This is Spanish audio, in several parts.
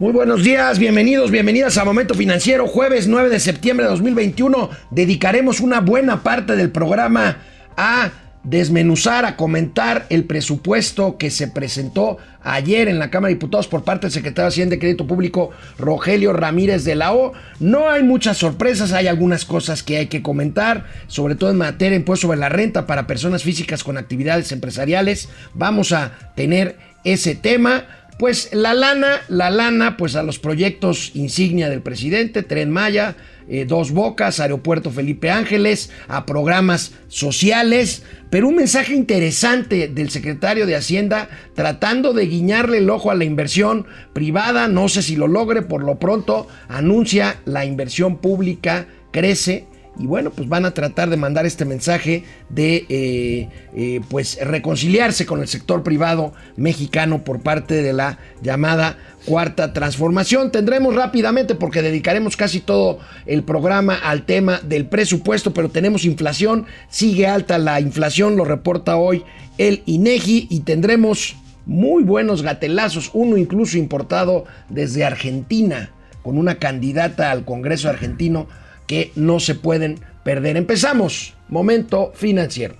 Muy buenos días, bienvenidos, bienvenidas a Momento Financiero, jueves 9 de septiembre de 2021. Dedicaremos una buena parte del programa a desmenuzar, a comentar el presupuesto que se presentó ayer en la Cámara de Diputados por parte del secretario de Hacienda y Crédito Público, Rogelio Ramírez de la O. No hay muchas sorpresas, hay algunas cosas que hay que comentar, sobre todo en materia de impuesto sobre la renta para personas físicas con actividades empresariales. Vamos a tener ese tema. Pues la lana, la lana, pues a los proyectos insignia del presidente, Tren Maya, eh, Dos Bocas, Aeropuerto Felipe Ángeles, a programas sociales, pero un mensaje interesante del secretario de Hacienda tratando de guiñarle el ojo a la inversión privada, no sé si lo logre, por lo pronto anuncia la inversión pública crece y bueno, pues van a tratar de mandar este mensaje de eh, eh, pues reconciliarse con el sector privado mexicano por parte de la llamada cuarta transformación. Tendremos rápidamente, porque dedicaremos casi todo el programa al tema del presupuesto, pero tenemos inflación, sigue alta la inflación, lo reporta hoy el INEGI y tendremos muy buenos gatelazos, uno incluso importado desde Argentina, con una candidata al Congreso argentino que no se pueden perder. Empezamos, momento financiero.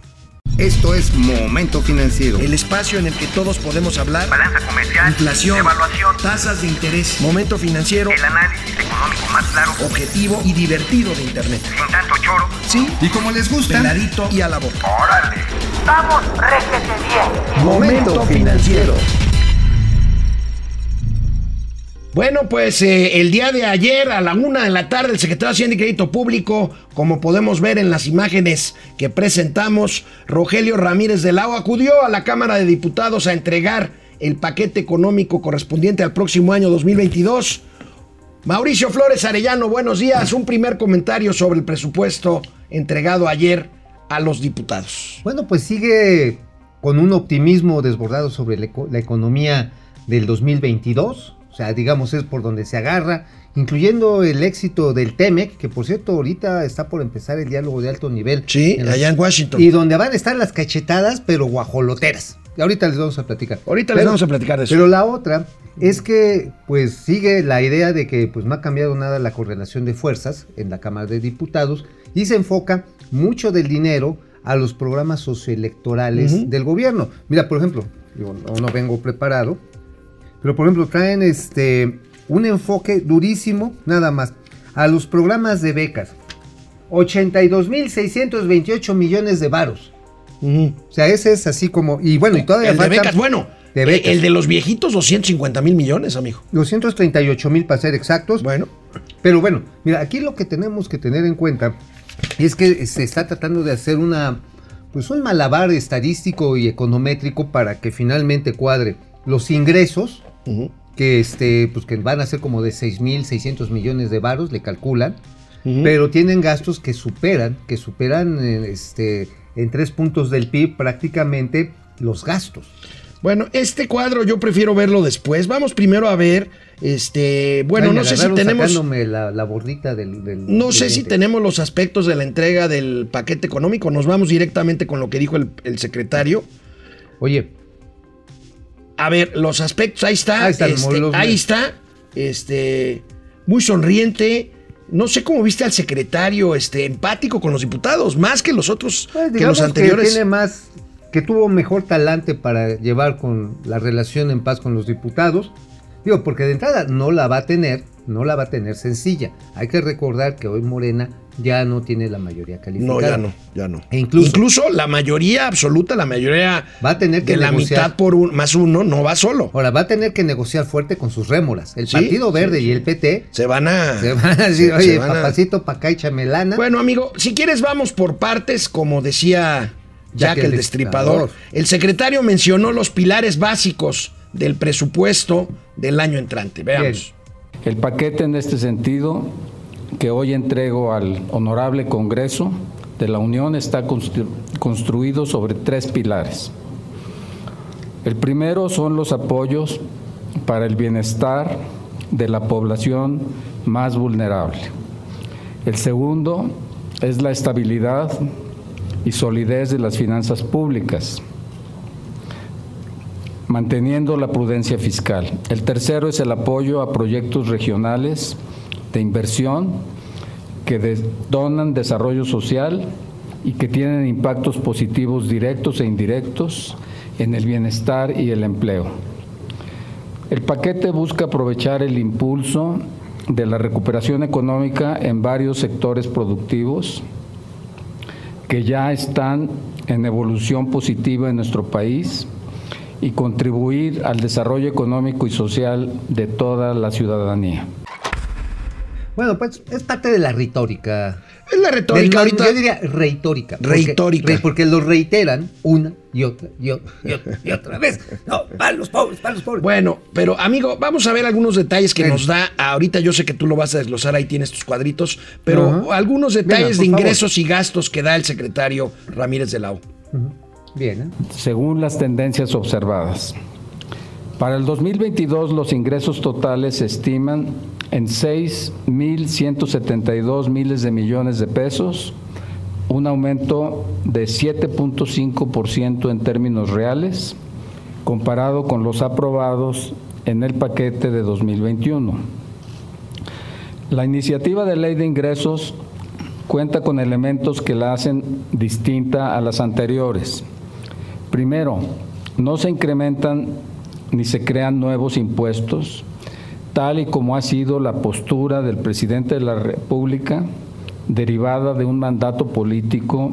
Esto es Momento Financiero. El espacio en el que todos podemos hablar. Balanza comercial. Inflación. Evaluación. Tasas de interés. Momento financiero. El análisis económico más claro. Objetivo y divertido de Internet. Sin tanto choro. Sí. Y como les gusta. Peladito y a la boca. Órale. Vamos, réjete bien. Momento financiero. Bueno, pues eh, el día de ayer a la una de la tarde, el secretario de Hacienda y Crédito Público, como podemos ver en las imágenes que presentamos, Rogelio Ramírez de Lao acudió a la Cámara de Diputados a entregar el paquete económico correspondiente al próximo año 2022. Mauricio Flores Arellano, buenos días. Un primer comentario sobre el presupuesto entregado ayer a los diputados. Bueno, pues sigue con un optimismo desbordado sobre la, eco- la economía del 2022. O sea, digamos, es por donde se agarra, incluyendo el éxito del TEMEC, que por cierto ahorita está por empezar el diálogo de alto nivel. Sí, en allá en Washington. Y donde van a estar las cachetadas, pero guajoloteras. Y ahorita les vamos a platicar. Ahorita les vamos a platicar de eso. Pero la otra es que pues sigue la idea de que pues no ha cambiado nada la correlación de fuerzas en la Cámara de Diputados y se enfoca mucho del dinero a los programas socioelectorales del gobierno. Mira, por ejemplo, no, no vengo preparado, pero por ejemplo traen este un enfoque durísimo nada más a los programas de becas. 82.628 millones de varos. O sea, ese es así como y bueno, y todavía el de becas, bueno. de becas. El de los viejitos, 250 mil millones, amigo. 238 mil para ser exactos. Bueno, Pero bueno, mira, aquí lo que tenemos que tener en cuenta es que se está tratando de hacer una, pues un malabar estadístico y econométrico para que finalmente cuadre los ingresos, que este, pues que van a ser como de 6.600 millones de varos, le calculan, pero tienen gastos que superan, que superan eh, este, en tres puntos del PIB prácticamente los gastos. Bueno, este cuadro yo prefiero verlo después. Vamos primero a ver, este, bueno, Ay, no sé si tenemos, la, la bordita del, del- no del sé si tenemos los aspectos de la entrega del paquete económico. Nos vamos directamente con lo que dijo el, el secretario. Oye, A ver, los aspectos, ahí está, Ahí están, este, ahí está, este, muy sonriente. No sé cómo viste al secretario, este, empático con los diputados, más que los otros, Pues, que los anteriores. tiene más, que tuvo mejor talante para llevar con la relación en paz con los diputados. Digo, porque de entrada no la va a tener, no la va a tener sencilla. Hay que recordar que hoy Morena ya no tiene la mayoría calificada. No, ya no, ya no. E incluso- incluso la mayoría absoluta, la mayoría Va a tener que de la negociar. mitad por un, más uno, no va solo. Ahora va a tener que negociar fuerte con sus rémoras. El Sí, Partido Verde sí, y el PT Se van a. se van a decir, oye, van a- papacito, pa' acá échame lana. Bueno, amigo, si quieres, vamos por partes, como decía Jack, el Destripador. El secretario mencionó los pilares básicos del presupuesto del año entrante. Veamos. El paquete en este sentido que hoy entrego al honorable Congreso de la Unión está constru- construido sobre tres pilares. El primero son los apoyos para el bienestar de la población más vulnerable. El segundo es la estabilidad y solidez de las finanzas públicas. Manteniendo la prudencia fiscal. El tercero es el apoyo a proyectos regionales de inversión que donan desarrollo social y que tienen impactos positivos directos e indirectos en el bienestar y el empleo. El paquete busca aprovechar el impulso de la recuperación económica en varios sectores productivos que ya están en evolución positiva en nuestro país y contribuir al desarrollo económico y social de toda la ciudadanía. Bueno, pues es parte de la retórica. Es la retórica. ahorita. Yo diría retórica. Retórica. Porque, lo reiteran una y otra y otra y otra, vez. No, para los pobres, para los pobres. Bueno, pero amigo, vamos a ver algunos detalles que nos da. Ahorita yo sé que tú lo vas a desglosar, ahí tienes tus cuadritos, pero algunos detalles de ingresos y gastos que da el secretario Ramírez de Lau. ¿Eh? Según las tendencias observadas. Para el 2022 los ingresos totales se estiman en 6.172 miles de millones de pesos, un aumento de 7.5% en términos reales, comparado con los aprobados en el paquete de 2021. La iniciativa de ley de ingresos cuenta con elementos que la hacen distinta a las anteriores. Primero, no se incrementan ni se crean nuevos impuestos, tal y como ha sido la postura del presidente de la República derivada de un mandato político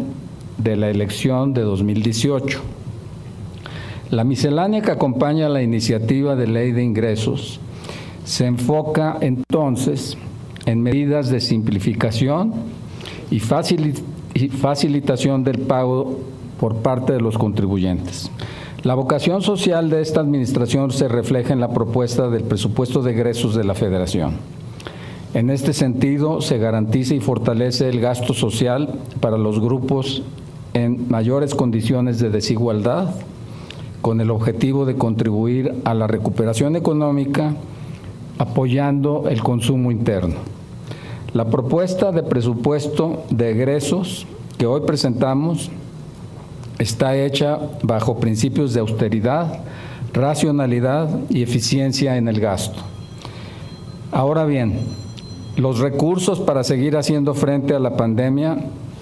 de la elección de 2018. La miscelánea que acompaña la iniciativa de ley de ingresos se enfoca entonces en medidas de simplificación y facilitación del pago por parte de los contribuyentes. La vocación social de esta administración se refleja en la propuesta del presupuesto de egresos de la Federación. En este sentido, se garantiza y fortalece el gasto social para los grupos en mayores condiciones de desigualdad, con el objetivo de contribuir a la recuperación económica, apoyando el consumo interno. La propuesta de presupuesto de egresos que hoy presentamos está hecha bajo principios de austeridad, racionalidad y eficiencia en el gasto. Ahora bien, los recursos para seguir haciendo frente a la pandemia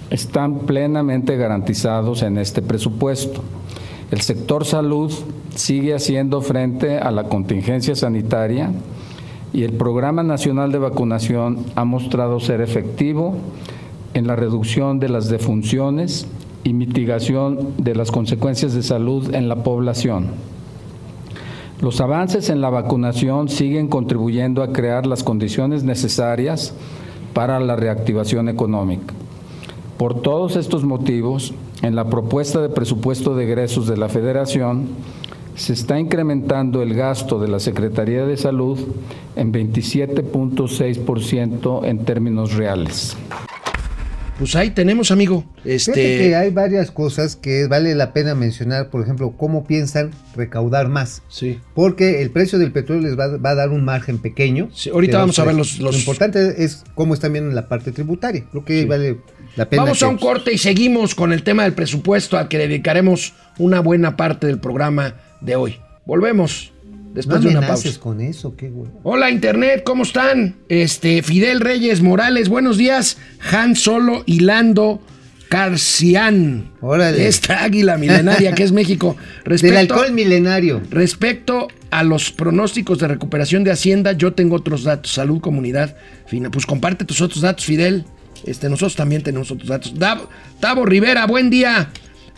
están plenamente garantizados en este presupuesto. El sector salud sigue haciendo frente a la contingencia sanitaria y el Programa Nacional de Vacunación ha mostrado ser efectivo en la reducción de las defunciones y mitigación de las consecuencias de salud en la población. Los avances en la vacunación siguen contribuyendo a crear las condiciones necesarias para la reactivación económica. Por todos estos motivos, en la propuesta de presupuesto de egresos de la Federación, se está incrementando el gasto de la Secretaría de Salud en 27.6% en términos reales. Pues ahí tenemos, amigo. Este... que hay varias cosas que vale la pena mencionar, por ejemplo, cómo piensan recaudar más. Sí. Porque el precio del petróleo les va, a dar un margen pequeño. Sí, ahorita vamos a ver los, Lo importante es cómo están viendo la parte tributaria. Creo que vale la pena. Vamos a un corte y seguimos con el tema del presupuesto al que dedicaremos una buena parte del programa de hoy. Volvemos después de una pausa. con eso, qué Hola Internet, ¿cómo están? Este Fidel Reyes Morales, buenos días. Han Solo Hilando Carcián. Órale. Esta águila milenaria que es México. Respecto, Del alcohol milenario. Respecto a los pronósticos de recuperación de Hacienda, yo tengo otros datos. Salud, comunidad. Pues comparte tus otros datos, Fidel. Este, nosotros también tenemos otros datos. Tavo Rivera, buen día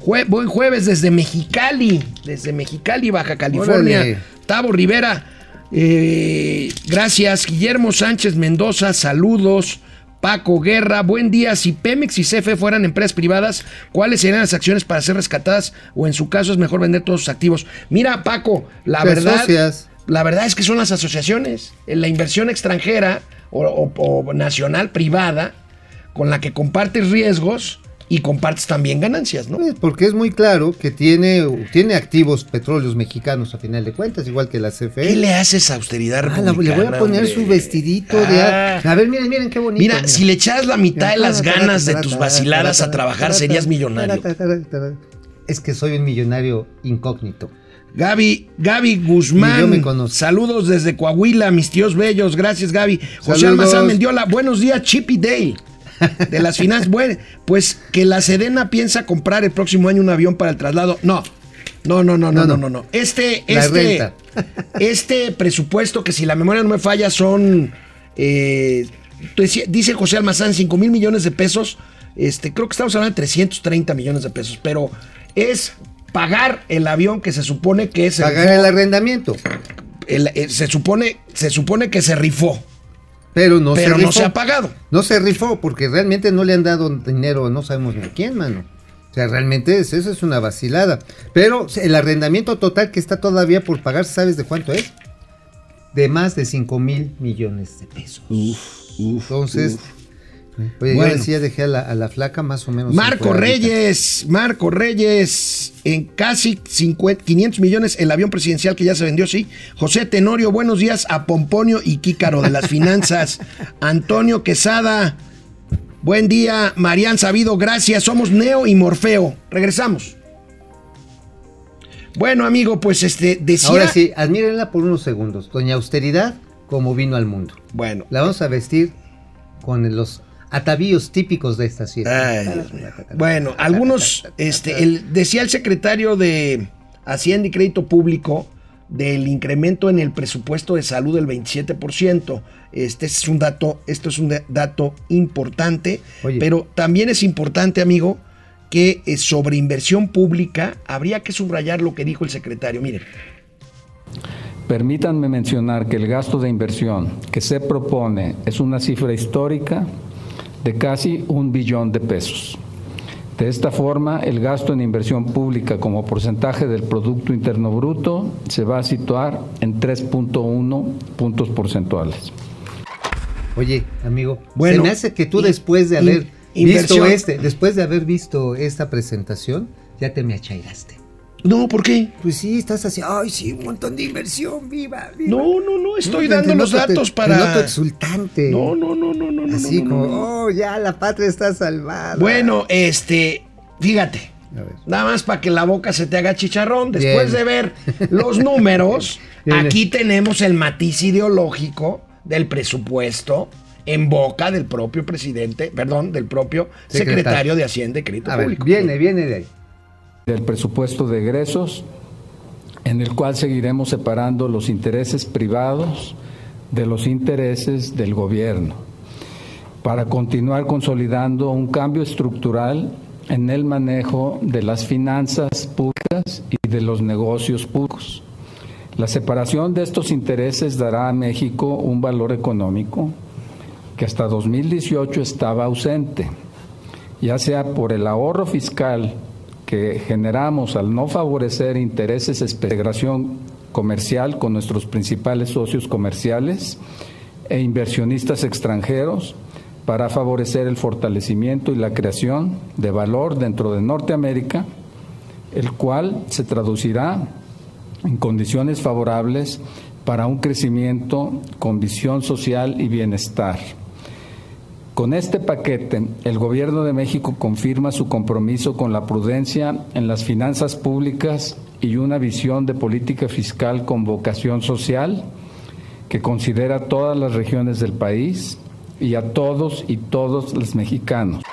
buen jueves desde Mexicali, desde Mexicali, Baja California. Tavo Rivera, eh, gracias. Guillermo Sánchez Mendoza, saludos. Paco Guerra, buen día. Si Pemex y CFE fueran empresas privadas, ¿cuáles serían las acciones para ser rescatadas? O en su caso es mejor vender todos sus activos. Mira, Paco, la verdad, la verdad es que son las asociaciones, la inversión extranjera o nacional privada, con la que compartes riesgos y compartes también ganancias, ¿no? Porque es muy claro que tiene, tiene activos petróleos mexicanos a final de cuentas, igual que la CFE. ¿Qué le haces a austeridad ah, Le voy a poner su vestidito de... Ah. A ver, miren, miren qué bonito. Mira, si le echas la mitad de las ganas de tus vaciladas a trabajar, serías millonario. Es que soy un millonario incógnito. Gaby, Gaby Ni yo Guzmán, me conozco. saludos desde Coahuila, mis tíos bellos, gracias Gaby. José. Almazán Mendiola, buenos días, Chippy Dale. De las finanzas, bueno, pues que la Sedena piensa comprar el próximo año un avión para el traslado. No, no, no, no, no, No, no, no. Este, este, este presupuesto, que si la memoria no me falla, son, eh, decía- dice José Almazán, 5 mil millones de pesos. Este, creo que estamos hablando de 330 millones de pesos, pero es pagar el avión que se supone que es Pagar el arrendamiento. el- eh, se supone se supone que se rifó, Pero no pero se no rifó. se ha pagado. No se rifó porque realmente no le han dado dinero, no sabemos ni a quién, mano. O sea, realmente es, eso es una vacilada. Pero el arrendamiento total que está todavía por pagar, ¿sabes de cuánto es? De más de 5 mil millones de pesos. Entonces, oye, Bueno. yo decía, dejé a la, a la flaca más o menos. Marco. Reyes, Marco Reyes, en casi 50 500 millones el avión presidencial que ya se vendió, sí. José Tenorio, buenos días a Pomponio y Kícaro de las finanzas. Antonio Quesada, buen día. Marian Sabido, gracias. Somos Neo y Morfeo. Regresamos. Bueno, amigo, pues este decía. Ahora sí, admírenla por unos segundos. Doña Austeridad, como vino al mundo. Bueno, La vamos a vestir con los atavíos típicos de esta fiesta. Ay, Dios mío. Bueno, algunos, este, el, decía el secretario de Hacienda y Crédito Público del incremento en el presupuesto de salud del 27%. Este es un dato, esto es un da- dato importante, Oye. pero también es importante, amigo, que eh, sobre inversión pública habría que subrayar lo que dijo el secretario. Miren, Permítanme mencionar que el gasto de inversión que se propone es una cifra histórica de casi un billón de pesos. De esta forma, el gasto en inversión pública como porcentaje del Producto Interno Bruto se va a situar en 3.1 puntos porcentuales. Oye, amigo, Bueno, se me hace que tú después de haber visto este, después de haber visto esta presentación, ya te me achairaste. No, ¿por qué? Pues sí, estás así, ay, sí, un montón de inversión, viva, viva. No, no, no, estoy No, dando te los te- datos te para... noto exultante. No, no, no, no, no, no. Así no, no, como, no, oh, ya la patria está salvada. Bueno, este, fíjate. A ver. Nada más para que la boca se te haga chicharrón. Después Bien. de ver los números, aquí tenemos el matiz ideológico del presupuesto en boca del propio presidente, perdón, del propio secretario, Secretario. de Hacienda y Crédito A ver, Público. viene, viene de ahí. Del presupuesto de egresos, en el cual seguiremos separando los intereses privados de los intereses del gobierno, para continuar consolidando un cambio estructural en el manejo de las finanzas públicas y de los negocios públicos. La separación de estos intereses dará a México un valor económico que hasta 2018 estaba ausente, ya sea por el ahorro fiscal que generamos al no favorecer intereses de integración comercial con nuestros principales socios comerciales e inversionistas extranjeros para favorecer el fortalecimiento y la creación de valor dentro de Norteamérica, el cual se traducirá en condiciones favorables para un crecimiento con visión social y bienestar. Con este paquete, el Gobierno de México confirma su compromiso con la prudencia en las finanzas públicas y una visión de política fiscal con vocación social que considera todas las regiones del país y a todos y todos los mexicanos.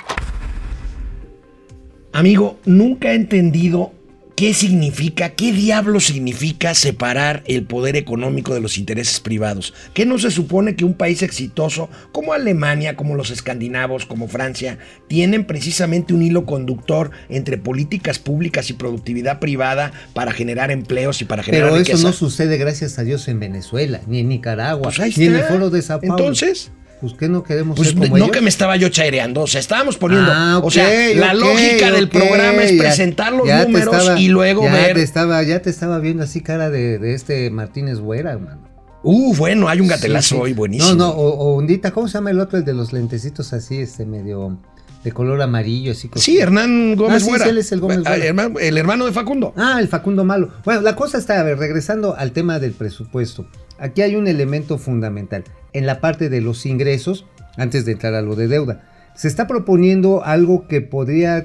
Amigo, nunca he entendido qué significa, qué diablo significa separar el poder económico de los intereses privados. ¿Qué no se supone que un país exitoso como Alemania, como los escandinavos, como Francia, tienen precisamente un hilo conductor entre políticas públicas y productividad privada para generar empleos y para generar Pero eso no sucede, gracias a Dios, en Venezuela, ni en Nicaragua, Pues ni en el foro de Sao Paulo. Entonces, Pues que no queremos Pues ser como no ellos? que me estaba yo chaireando, o sea, estábamos poniendo, Ah, o sea, la lógica del programa es ya- presentar los ya números estaba- y luego ya ver. Te estaba, ya te estaba viendo así cara de, de este Martínez Güera, hermano. Uh, bueno, hay un gatelazo Sí, sí. hoy buenísimo. No, no, o, Ondita, ¿cómo se llama el otro? El de los lentecitos así, este medio de color amarillo, así. con- Sí, Hernán Gómez Ah, Güera. sí, él es el Gómez Ah, Güera. hermano- el hermano de Facundo. Ah, el Facundo Malo. Bueno, la cosa está, a ver, regresando al tema del presupuesto. Aquí hay un elemento fundamental. En la parte de los ingresos, antes de entrar a lo de deuda, se está proponiendo algo que podría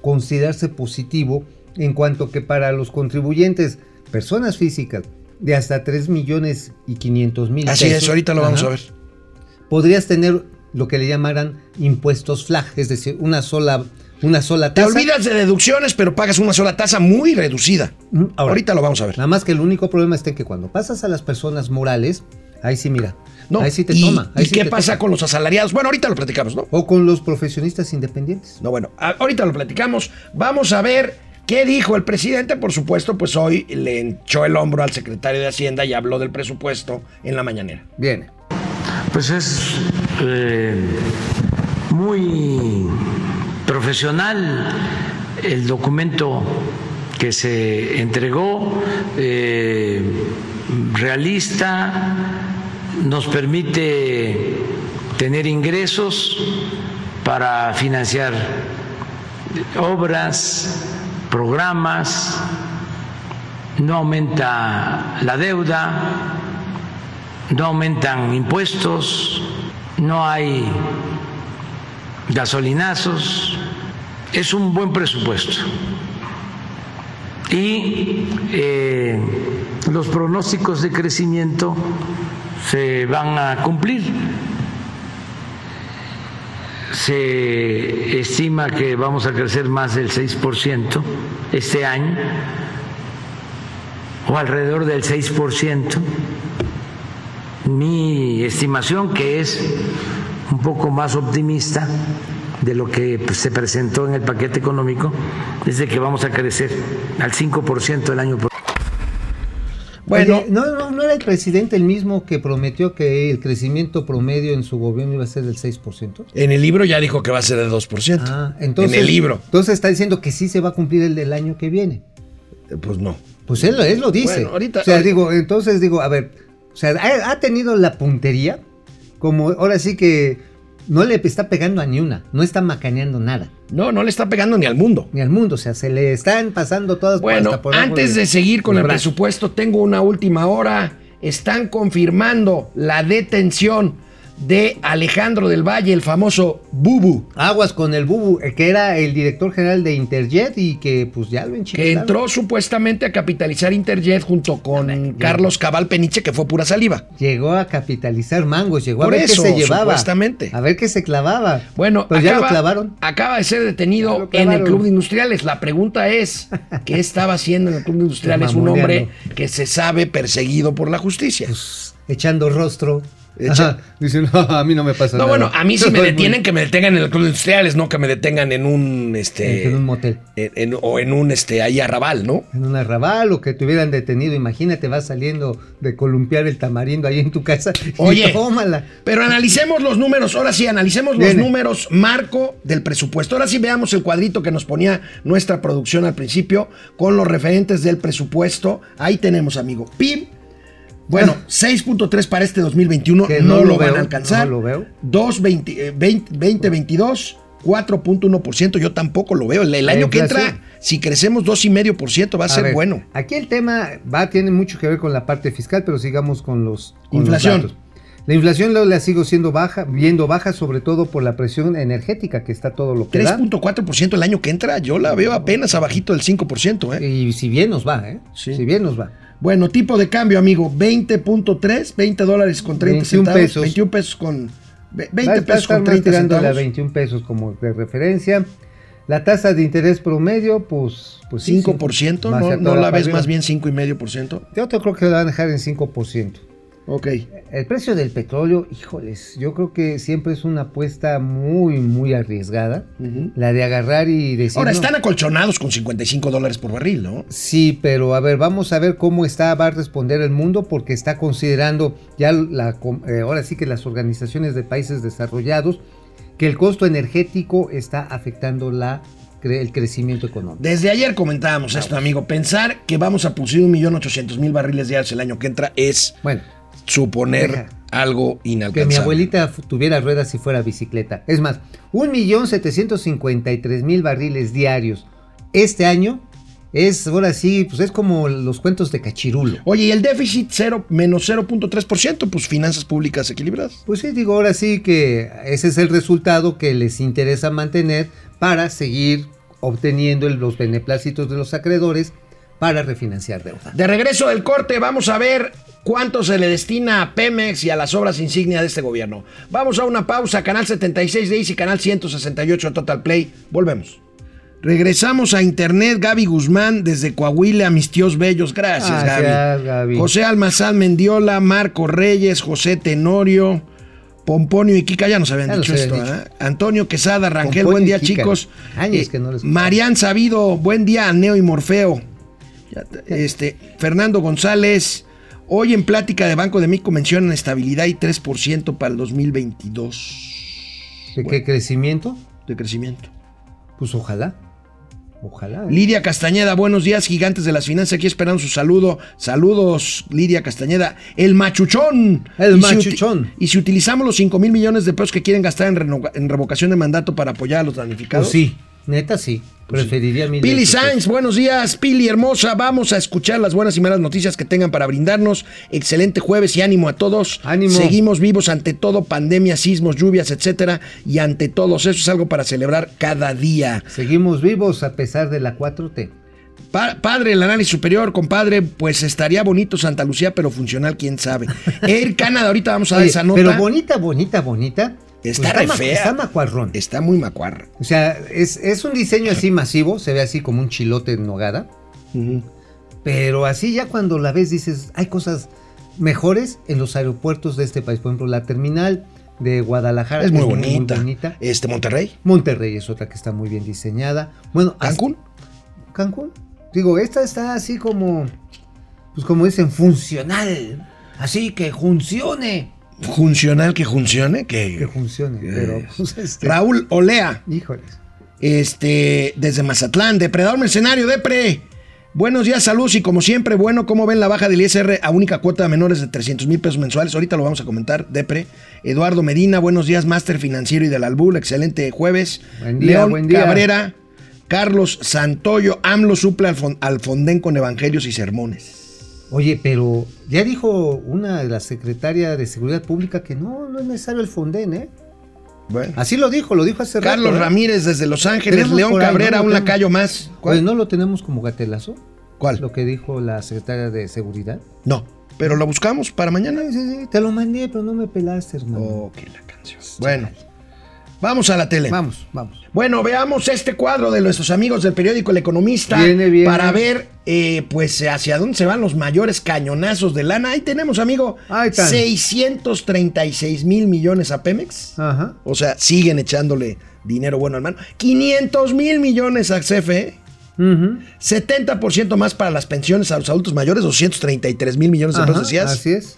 considerarse positivo en cuanto que para los contribuyentes personas físicas de hasta 3 millones y 500 mil Así es, ahorita lo vamos a ver. Podrías tener lo que le llamaran impuestos flag, es decir, una sola, una sola Te tasa. olvidas de deducciones, pero pagas una sola tasa muy reducida. Mm, ahora, ahorita lo vamos a ver. Nada más que el único problema está en que cuando pasas a las personas morales, ahí sí mira, No, ahí sí te y, toma. ahí ¿y sí qué te pasa con los asalariados? Bueno, ahorita lo platicamos, ¿no? O con los profesionistas independientes. No, bueno, ahorita lo platicamos. Vamos a ver qué dijo el presidente. Por supuesto, pues hoy le echó el hombro al secretario de Hacienda y habló del presupuesto en la mañanera. Viene. Pues es eh, muy profesional el documento que se entregó, eh, realista, nos permite tener ingresos para financiar obras, programas, no aumenta la deuda, no aumentan impuestos, no hay gasolinazos, es un buen presupuesto. Y eh, los pronósticos de crecimiento se van a cumplir. Se estima que vamos a crecer más del 6% este año, o alrededor del 6% mi estimación, que es un poco más optimista de lo que se presentó en el paquete económico, es de que vamos a crecer al 5% el año próximo. Bueno, Oye, no, no, no era el presidente el mismo que prometió que el crecimiento promedio en su gobierno iba a ser del 6%. en el libro ya dijo que va a ser de 2%. Ah, entonces. en el libro. Entonces está diciendo que sí se va a cumplir el del año que viene. Eh, Pues no. Pues él, él lo dice. Bueno, ahorita- o sea, ahorita- digo, entonces digo, a ver, o sea, ha, ha tenido la puntería, como ahora sí que no le está pegando a ni una, no está macaneando nada, No, no le está pegando ni al mundo. ni al mundo, o sea, se le están pasando todas por- Bueno, por abajo antes de seguir con el presupuesto, tengo una última hora. Están confirmando la detención de Alejandro del Valle, el famoso Bubu, Aguas con el Bubu, eh, que era el director general de Interjet y que pues ya lo que enchilaron. entró supuestamente a capitalizar Interjet junto con Carlos Cabal Peniche, que fue pura saliva. Llegó a capitalizar mangos, llegó Por a ver eso, qué se llevaba. supuestamente. A ver qué se clavaba. Bueno, pues ya acaba, lo clavaron. acaba de ser detenido en el Club de Industriales. La pregunta es, ¿qué estaba haciendo en el Club de Industriales un hombre que se sabe perseguido por la justicia? Pues, echando rostro. Echa-. Dice, no, a mí no me pasa No, nada. bueno, a mí si me detienen, muy- que me detengan en el Club de Industriales, no que me detengan en un, este... En un motel. en- en- o en un, este, ahí arrabal, ¿no? En un arrabal o que te hubieran detenido. Imagínate, vas saliendo de columpiar el tamarindo ahí en tu casa. y Oye. tómala. Pero analicemos los números, ahora sí, analicemos los números marco del presupuesto. Ahora sí veamos el cuadrito que nos ponía nuestra producción al principio con los referentes del presupuesto. Ahí tenemos, amigo. PIB. Bueno, 6.3 para este 2021, Que no, no lo, van a alcanzar. no lo veo. 2.20, eh, 20, 2022, 4.1%, yo tampoco lo veo. El, el La año que entra, si crecemos 2,5%, va a, ser ver, bueno. Aquí el tema va, tiene mucho que ver con la parte fiscal, pero sigamos con los. con Inflación. La inflación la, sigo siendo baja, viendo baja, sobre todo por la presión energética, que está todo lo que da. 3.4% el año que entra, yo la veo apenas abajito del 5%, ¿eh? Y si bien nos va, ¿eh? Sí. Si bien nos va. Bueno, tipo de cambio, amigo, 20.3, 20 dólares con 30 21 centavos. pesos. 21 pesos con... ve- 20 Va a pesos con más 30 tirándole a centavos. 21 pesos como de referencia. La tasa de interés promedio, pues, pues sí, 5%, más ¿no, no la ves más bien 5,5%? Yo te creo que lo van a dejar en 5%. Ok. El precio del petróleo, híjoles, yo creo que siempre es una apuesta muy, muy arriesgada. La de agarrar y decir. Ahora, están acolchonados con 55 dólares por barril, ¿no? Sí, pero a ver, vamos a ver cómo está, va a responder el mundo, porque está considerando ya la, eh, ahora sí que las organizaciones de países desarrollados, que el costo energético está afectando la, el crecimiento económico. Desde ayer comentábamos esto, amigo. Pensar que vamos a producir 1.800.000 barriles diarios el año que entra es Bueno, suponer Deja. algo que inalcanzable. mi abuelita tuviera ruedas y fuera bicicleta. Es más, 1.753.000 barriles diarios este año es, ahora sí, pues es como los cuentos de Cachirulo. Oye, y el déficit cero, menos 0.3%, pues finanzas públicas equilibradas. Pues sí, digo, ahora sí que ese es el resultado que les interesa mantener para seguir obteniendo los beneplácitos de los acreedores para refinanciar deuda. De regreso del corte, vamos a ver cuánto se le destina a Pemex y a las obras insignia de este gobierno. Vamos a una pausa, canal 76 de Easy, canal 168 de Total Play. Volvemos. Regresamos a internet, Gaby Guzmán, desde Coahuila, mis tíos bellos. Gracias, Gracias, Gaby. Gaby. José Almazán Mendiola, Marco Reyes, José Tenorio, Pomponio y Kika, ya nos habían Ya dicho esto. dicho. ¿eh? Antonio Quesada, Rangel, Pomponio buen día, Kika. chicos. Años que no les- Marian Sabido, buen día, Neo y Morfeo. Este, Fernando González, hoy en plática de Banco de México mencionan estabilidad y 3% para el 2022 ¿De qué crecimiento? de crecimiento. Pues ojalá. Ojalá. ¿eh? Lidia Castañeda, buenos días, gigantes de las finanzas, aquí esperando su saludo. Saludos, Lidia Castañeda. El machuchón. El Y si machuchón. y si utilizamos los 5 mil millones de pesos que quieren gastar en, en revocación de mandato para apoyar a los damnificados. Pues sí, neta sí. Preferiría mil Pili Sainz, buenos días. Pili hermosa, vamos a escuchar las buenas y malas noticias que tengan para brindarnos. Excelente jueves y ánimo a todos. Ánimo. Seguimos vivos ante todo, pandemia, sismos, lluvias, etcétera. Y ante todos, eso es algo para celebrar cada día. Seguimos vivos a pesar de la 4T. Pa- padre, el análisis superior, compadre, pues estaría bonito Santa Lucía, pero funcional, quién sabe. Air Canada, ahorita vamos a dar esa nota. Pero bonita, bonita, bonita. Está pues re fea. Está macuarrón. Está muy macuarra. O sea, es, es un diseño así masivo, se ve así como un chilote en nogada. Pero así ya cuando la ves dices, hay cosas mejores en los aeropuertos de este país. Por ejemplo, la terminal de Guadalajara Es muy bonita. bonita. Este, Monterrey. Monterrey es otra que está muy bien diseñada. Bueno, hasta- Cancún. Cancún. Digo, esta está así como, pues como dicen, funcional. Así que funcione. Funcional que funcione. Que, Que funcione. Pero, pues, este, Raúl Olea. híjoles. Este, desde Mazatlán, Depredador Mercenario, Depre. Buenos días, saludos y como siempre, bueno, ¿cómo ven la baja del ISR a única cuota de menores de 300 mil pesos mensuales? Ahorita lo vamos a comentar, Depre. Eduardo Medina, buenos días, máster financiero y del Albul, excelente jueves. Buen día, León buen día. Cabrera, Carlos Santoyo, AMLO suple al, fon- al Fondén con evangelios y sermones. Oye, pero ya dijo una de las secretarias de Seguridad Pública que no, no es necesario el Fonden, ¿eh? Bueno. Así lo dijo, lo dijo hace Carlos rato. ¿eh? Ramírez desde Los Ángeles, León Cabrera, ¿no? Un tenemos. lacayo más. Oye, ¿no lo tenemos como gatelazo? ¿Cuál? Lo que dijo la secretaria de Seguridad. No, pero lo buscamos para mañana. Sí, sí, sí, te lo mandé, pero no me pelaste, hermano. Oh, que la canción. Bueno, vamos a la tele. Vamos, vamos. Bueno, veamos este cuadro de nuestros amigos del periódico El Economista Viene, viene. para ver, eh, pues, hacia dónde se van los mayores cañonazos de lana. Ahí tenemos, amigo, Ahí están. 636 mil millones a Pemex. Ajá. O sea, siguen echándole dinero bueno al mano. 500 mil millones a CFE. Ujú. 70% más para las pensiones a los adultos mayores, 233 mil millones de pesos. Así es.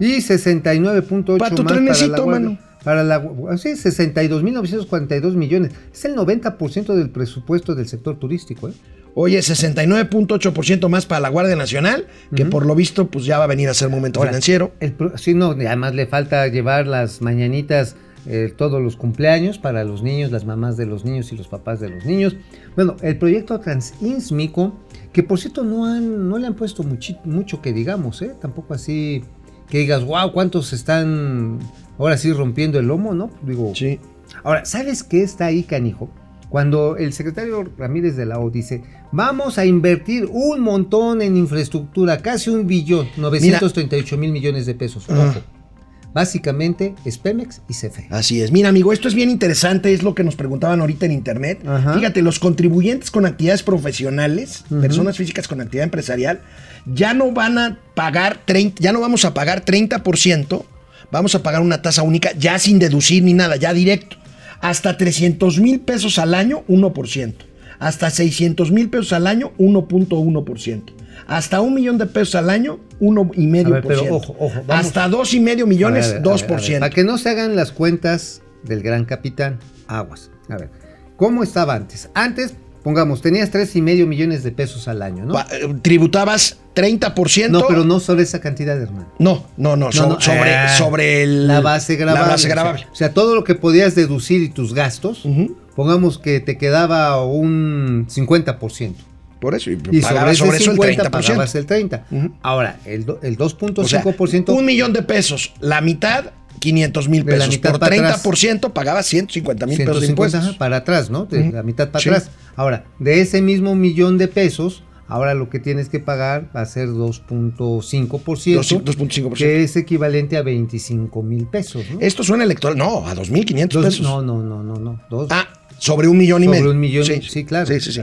Y 69.8 Pa' tu más para la mano. Para la, gu- sí, 62.942 millones. Es el 90% del presupuesto del sector turístico. ¿eh? Oye, 69.8% más para la Guardia Nacional, que por lo visto, pues ya va a venir a ser momento Ahora, financiero. El, sí, no, además le falta llevar las mañanitas eh, todos los cumpleaños para los niños, las mamás de los niños y los papás de los niños. Bueno, el proyecto Transísmico, que por cierto no, han, no le han puesto muchi- mucho que digamos, ¿eh? tampoco así que digas, wow, cuántos están ahora sí rompiendo el lomo, ¿no? Digo, Sí. Ahora, ¿sabes qué está ahí, canijo? Cuando el secretario Ramírez de la O dice, vamos a invertir un montón en infraestructura, casi un billón, 938 mil millones de pesos. Ojo. Básicamente es Pemex y CFE. Así es. Mira, amigo, esto es bien interesante, es lo que nos preguntaban ahorita en internet. Ajá. Fíjate, los contribuyentes con actividades profesionales, personas físicas con actividad empresarial, ya no van a pagar 30, ya no vamos a pagar 30%, vamos a pagar una tasa única ya sin deducir ni nada, ya directo. Hasta 300 mil pesos al año, 1%. Hasta 600 mil pesos al año, 1.1%. Hasta un millón de pesos al año, 1,5%. A ver, pero ojo, ojo, vamos. Hasta 2,5 millones, A ver, a ver, a ver, 2%. Para que no se hagan las cuentas del gran capitán, aguas. A ver, ¿cómo estaba antes? Antes, pongamos, tenías tres y medio millones de pesos al año, ¿no? Eh, tributabas 30%. No, pero no sobre esa cantidad, hermano. No, no, no, so- No, no, sobre, eh, sobre el- la base grabable. La base o sea, grabable. O sea, todo lo que podías deducir y tus gastos, pongamos que te quedaba un 50%. Por eso, y, Y sobre, ese eso el 50 30%. pagabas el 30%. Ujú. Ahora, el, el O sea, 2.5%. un millón de pesos, la mitad, 500 mil pesos. mitad Por para atrás. 30% pagabas 150 mil pesos de 150 impuestos. ajá, para atrás, ¿no? De la mitad para Sí. atrás. Ahora, de ese mismo millón de pesos, Ahora lo que tienes que pagar va a ser 2.5%, 2.5%. que es equivalente a 25 mil pesos. ¿no? Esto suena electoral. No, a 2.500 Dos- pesos. no, no, no, no, no. Dos, Ah, sobre un millón y sobre medio. un millón. Sí, claro. Sí, sí, sí.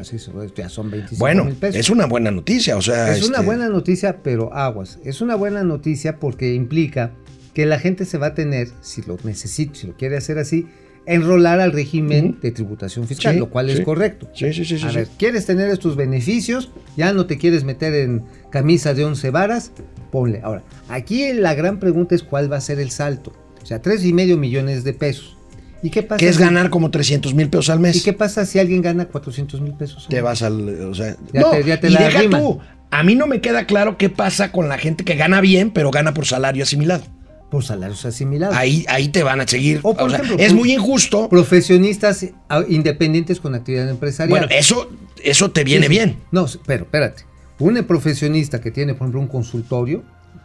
Ya son 25 Bueno, mil pesos. es una buena noticia. O sea, Es una este, buena noticia, pero aguas. Es una buena noticia porque implica que la gente se va a tener, si lo necesita, si lo quiere hacer así, enrolar al régimen de tributación fiscal, Sí, lo cual sí. es correcto. Sí, sí, sí, sí, A ver, ¿quieres tener estos beneficios? Ya no te quieres meter en camisa de 11 varas, ponle. Ahora, aquí la gran pregunta es cuál va a ser el salto. O sea, tres y medio millones de pesos. ¿Y qué pasa? Que es si- ganar como 300 mil pesos al mes. ¿Y qué pasa si alguien gana 400 mil pesos? Te vas al. O sea, Ya no, te- ya te y la deja arriman. tú. A mí no me queda claro qué pasa con la gente que gana bien, pero gana por salario asimilado. Por salarios asimilados. Ahí, ahí te van a seguir. O, por O sea, es muy injusto. Profesionistas independientes con actividad empresarial. Bueno, eso, eso te viene sí. bien. No, pero espérate. Un profesionista que tiene, por ejemplo, un consultorio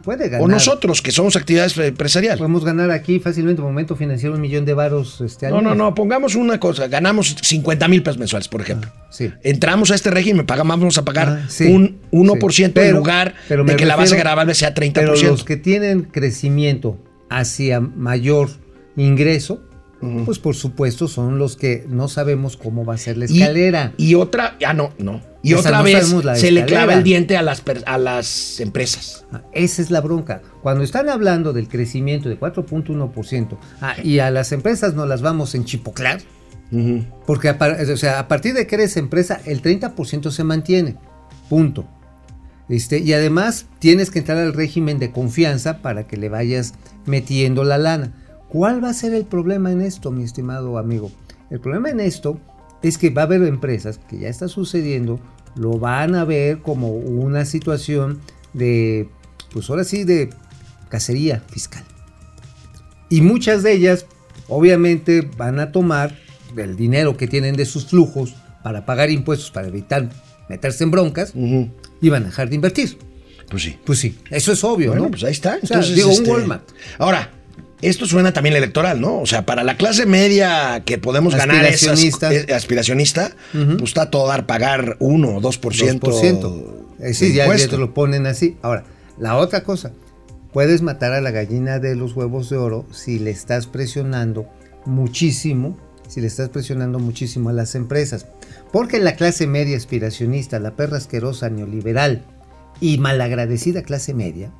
puede ganar. O nosotros, que somos actividades empresariales. Podemos ganar aquí fácilmente, momento financiero, un millón de varos este, al No, no, no, pongamos una cosa. Ganamos 50 mil pesos mensuales, por ejemplo. Sí. Entramos a este régimen, pagamos, vamos a pagar Ah, sí, un 1% sí. en Pero- lugar pero de que la base gravable sea 30%. Pero los que tienen crecimiento hacia mayor ingreso, pues por supuesto son los que no sabemos cómo va a ser la escalera. Y, otra, ah, no, no. Y Esa otra no vez se le clava el diente a las, a las empresas. Ah, Esa es la bronca. Cuando están hablando del crecimiento de 4.1% ah, y a las empresas no las vamos a enchipoclar, porque a, o sea, a partir de que eres empresa, el 30% se mantiene. Punto. Este, y además tienes que entrar al régimen de confianza para que le vayas metiendo la lana. ¿Cuál va a ser el problema en esto, mi estimado amigo? El problema en esto es que va a haber empresas que ya está sucediendo, lo van a ver como una situación de, pues ahora sí, de cacería fiscal. Y muchas de ellas, obviamente, van a tomar el dinero que tienen de sus flujos para pagar impuestos, para evitar meterse en broncas, y van a dejar de invertir. Pues sí. Pues sí, eso es obvio, Bueno, ¿no? pues ahí está. O sea, Entonces, digo, este, un Walmart. Ahora, esto suena también electoral, ¿no? O sea, para la clase media que podemos ganar esas, Aspiracionista. eh, aspiracionista, pues está a todo dar pagar 1 o 2%. 2%. Eh, sí, ya, ya te lo ponen así. Ahora, la otra cosa, puedes matar a la gallina de los huevos de oro si le estás presionando muchísimo, si le estás presionando muchísimo a las empresas. Porque la clase media aspiracionista, la perra asquerosa neoliberal y malagradecida clase media,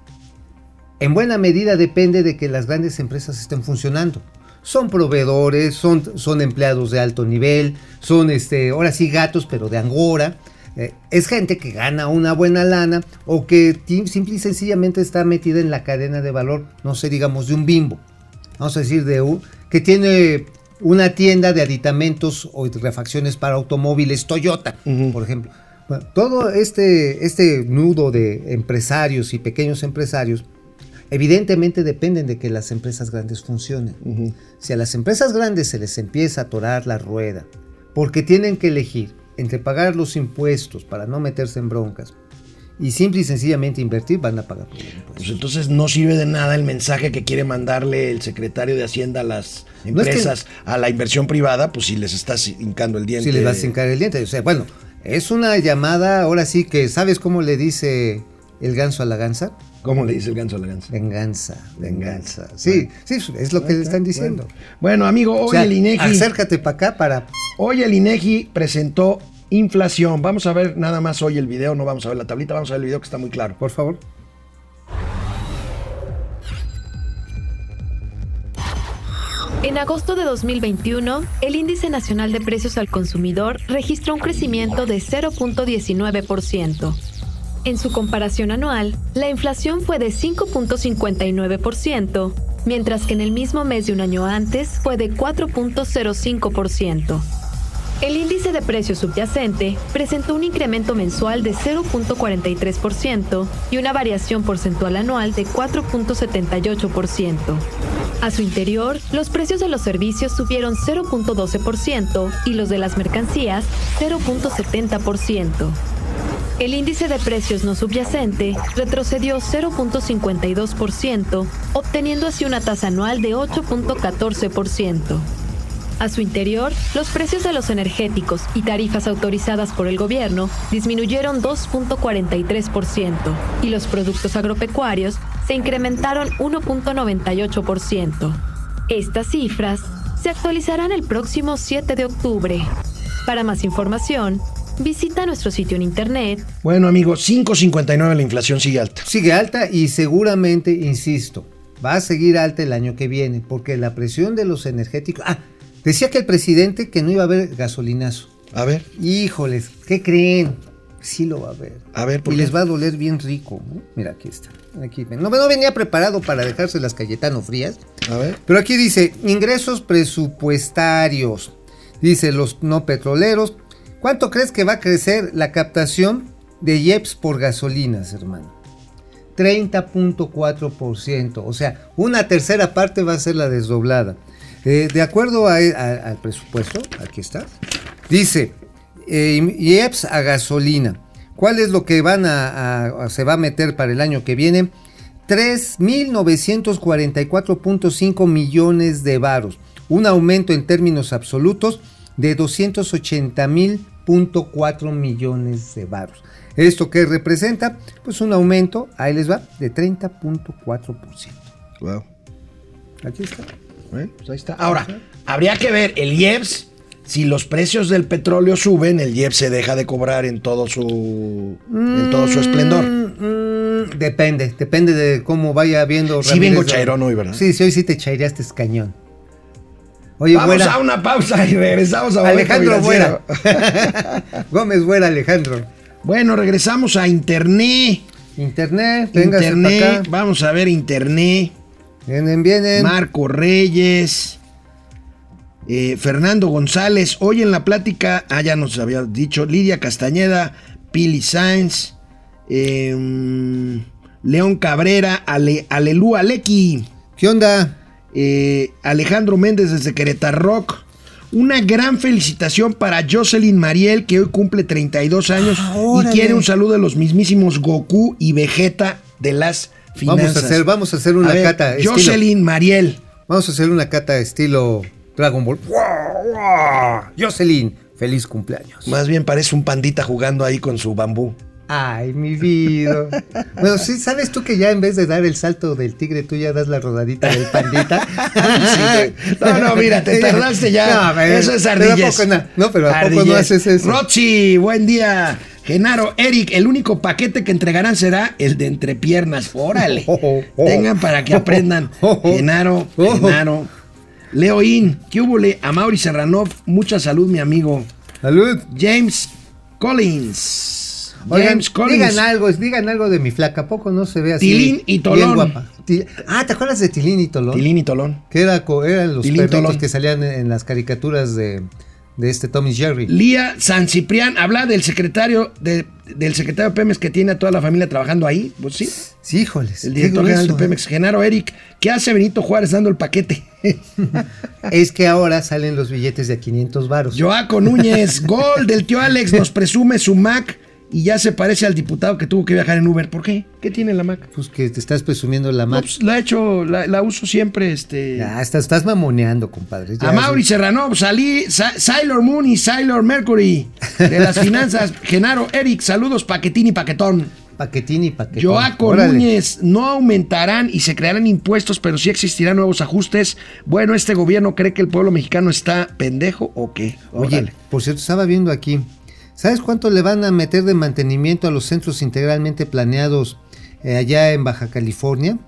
en buena medida depende de que las grandes empresas estén funcionando. Son proveedores, son, son empleados de alto nivel, son este, ahora sí gatos, pero de Angora. Eh, es gente que gana una buena lana o que simple y sencillamente está metida en la cadena de valor, no sé, digamos, de un bimbo. Vamos a decir, de un, que tiene una tienda de aditamentos o de refacciones para automóviles Toyota, por ejemplo. Bueno, todo este, este nudo de empresarios y pequeños empresarios evidentemente dependen de que las empresas grandes funcionen. Si a las empresas grandes se les empieza a atorar la rueda, porque tienen que elegir entre pagar los impuestos para no meterse en broncas y simple y sencillamente invertir, van a pagar por los impuestos. Pues entonces no sirve de nada el mensaje que quiere mandarle el secretario de Hacienda a las No es que- empresas, a la inversión privada, pues si les estás hincando el diente. Si les vas a hincar el diente. O sea, bueno, es una llamada, ahora sí que, ¿sabes cómo le dice el ganso a la gansa? ¿Cómo le dice el ganso a la gansa? Venganza, venganza. Sí, sí, es lo que le están diciendo. Bueno, Bueno, amigo, hoy O sea, el INEGI. acércate para acá para Hoy el INEGI presentó inflación. Vamos a ver nada más hoy el video, no vamos a ver la tablita, vamos a ver el video que está muy claro. Por favor. En agosto de 2021, el Índice Nacional de Precios al Consumidor registró un crecimiento de 0.19%. En su comparación anual, la inflación fue de 5.59%, mientras que en el mismo mes de un año antes fue de 4.05%. El índice de precios subyacente presentó un incremento mensual de 0.43% y una variación porcentual anual de 4.78%. A su interior, los precios de los servicios subieron 0.12% y los de las mercancías 0.70%. El índice de precios no subyacente retrocedió 0.52%, obteniendo así una tasa anual de 8.14%. A su interior, los precios de los energéticos y tarifas autorizadas por el gobierno disminuyeron 2.43% y los productos agropecuarios se incrementaron 1.98%. Estas cifras se actualizarán el próximo 7 de octubre. Para más información, visita nuestro sitio en internet Bueno, amigos, 5.59 la inflación sigue alta. Sigue alta y seguramente, insisto, va a seguir alta el año que viene, porque la presión de los energéticos... Ah, decía que el presidente que no iba a haber gasolinazo. A ver, Híjoles, ¿qué creen? Sí lo va a haber. a ver, ¿por Y qué? les va a doler bien rico. ¿no? Mira, aquí está. Aquí, ven. no, no venía preparado para dejarse las Cayetano frías. A ver. Pero aquí dice, ingresos presupuestarios. Dice, los no petroleros. ¿Cuánto crees que va a crecer la captación de IEPS por gasolinas, hermano? 30.4%. O sea, una tercera parte va a ser la desdoblada. Eh, de acuerdo a- al presupuesto, aquí está, dice, eh, IEPS a gasolina. ¿Cuál es lo que van a- se va a meter para el año que viene? 3.944.5 millones de varos. Un aumento en términos absolutos de 280.000.4 millones de varos. ¿Esto qué representa? Pues un aumento, ahí les va, de 30.4%. Wow. Aquí está. Bueno, pues ahí está. Ahora, habría que ver el IEPS. Si los precios del petróleo suben, el IEPS se deja de cobrar en todo su, en todo su esplendor. Mm, mm, depende, depende de cómo vaya viendo. Sí vengo chairón hoy, ¿verdad? Sí, sí, hoy sí te chaireaste es cañón. Oye, Vamos a una pausa y regresamos a Alejandro. Güera. Gómez Güera, Alejandro. Bueno, regresamos a Internet. Internet, Internet, acá. vamos a ver Internet. Vienen, vienen. Marco Reyes, eh, Fernando González. Hoy en la plática, ah, ya nos había dicho, Lidia Castañeda, Pili Sáenz, eh, mm, León Cabrera, Ale, Alelú Alequi, ¿Qué onda? Eh, Alejandro Méndez desde Querétaro Rock. Una gran felicitación para Jocelyn Mariel, que hoy cumple 32 años Ah, y quiere un saludo de los mismísimos Goku y Vegeta de las finanzas. Vamos a hacer, vamos a hacer una A ver, cata. estilo- Jocelyn Mariel. Vamos a hacer una cata estilo Dragon Ball. Jocelyn, feliz cumpleaños. Más bien parece un pandita jugando ahí con su bambú. Ay, mi vida. Bueno, sí, ¿sabes tú que ya en vez de dar el salto del tigre, tú ya das la rodadita del pandita? No, no, mira, te tardaste ya. No, Eso es pero ¿a ardillez. poco no? No, pero ¿a poco no haces eso? Rochi, buen día. Genaro, Eric, el único paquete que entregarán será el de entrepiernas. Órale. Oh, oh, oh. Tengan para que aprendan. Oh. Genaro. Genaro. Leoín, ¿qué hubo? A Mauri Serranov, mucha salud, mi amigo. Salud. James Collins. Oigan, digan algo, digan algo de mi flaca. ¿A poco no se ve así? Tilín y bien Tolón. guapa? Ah, ¿te acuerdas de Tilín y Tolón? Tilín y Tolón. Que era, eran los Tilín perritos Tolón. que salían en, las caricaturas de, de este Tommy Jerry. Lía San Ciprián, habla del secretario de, del secretario Pemex que tiene a toda la familia trabajando ahí. Pues sí. Sí, híjoles. El director general de grueso, ¿eh? Pemex, Genaro Eric. ¿Qué hace Benito Juárez dando el paquete? Es que ahora salen los billetes de a 500 varos. Joaco Núñez, gol del tío Alex, nos presume su Mac y ya se parece al diputado que tuvo que viajar en Uber. ¿Por qué? ¿Qué tiene la Mac? Pues que te estás presumiendo la No, Mac. pues, la he hecho, la, la uso siempre, este. Ya, estás, estás mamoneando, compadre. Ya, A Mauri. Serrano, salí, Sa- Sailor Moon y Sailor Mercury de las finanzas. Genaro Eric, saludos, paquetín y paquetón. Paquetín y paquetón. Joaco Órale. Núñez, no aumentarán y se crearán impuestos, pero sí existirán nuevos ajustes. Bueno, este gobierno cree que el pueblo mexicano está pendejo o qué. Oye, por cierto, estaba viendo aquí. ¿Sabes cuánto le van a meter de mantenimiento a los centros integralmente planeados eh, allá en Baja California?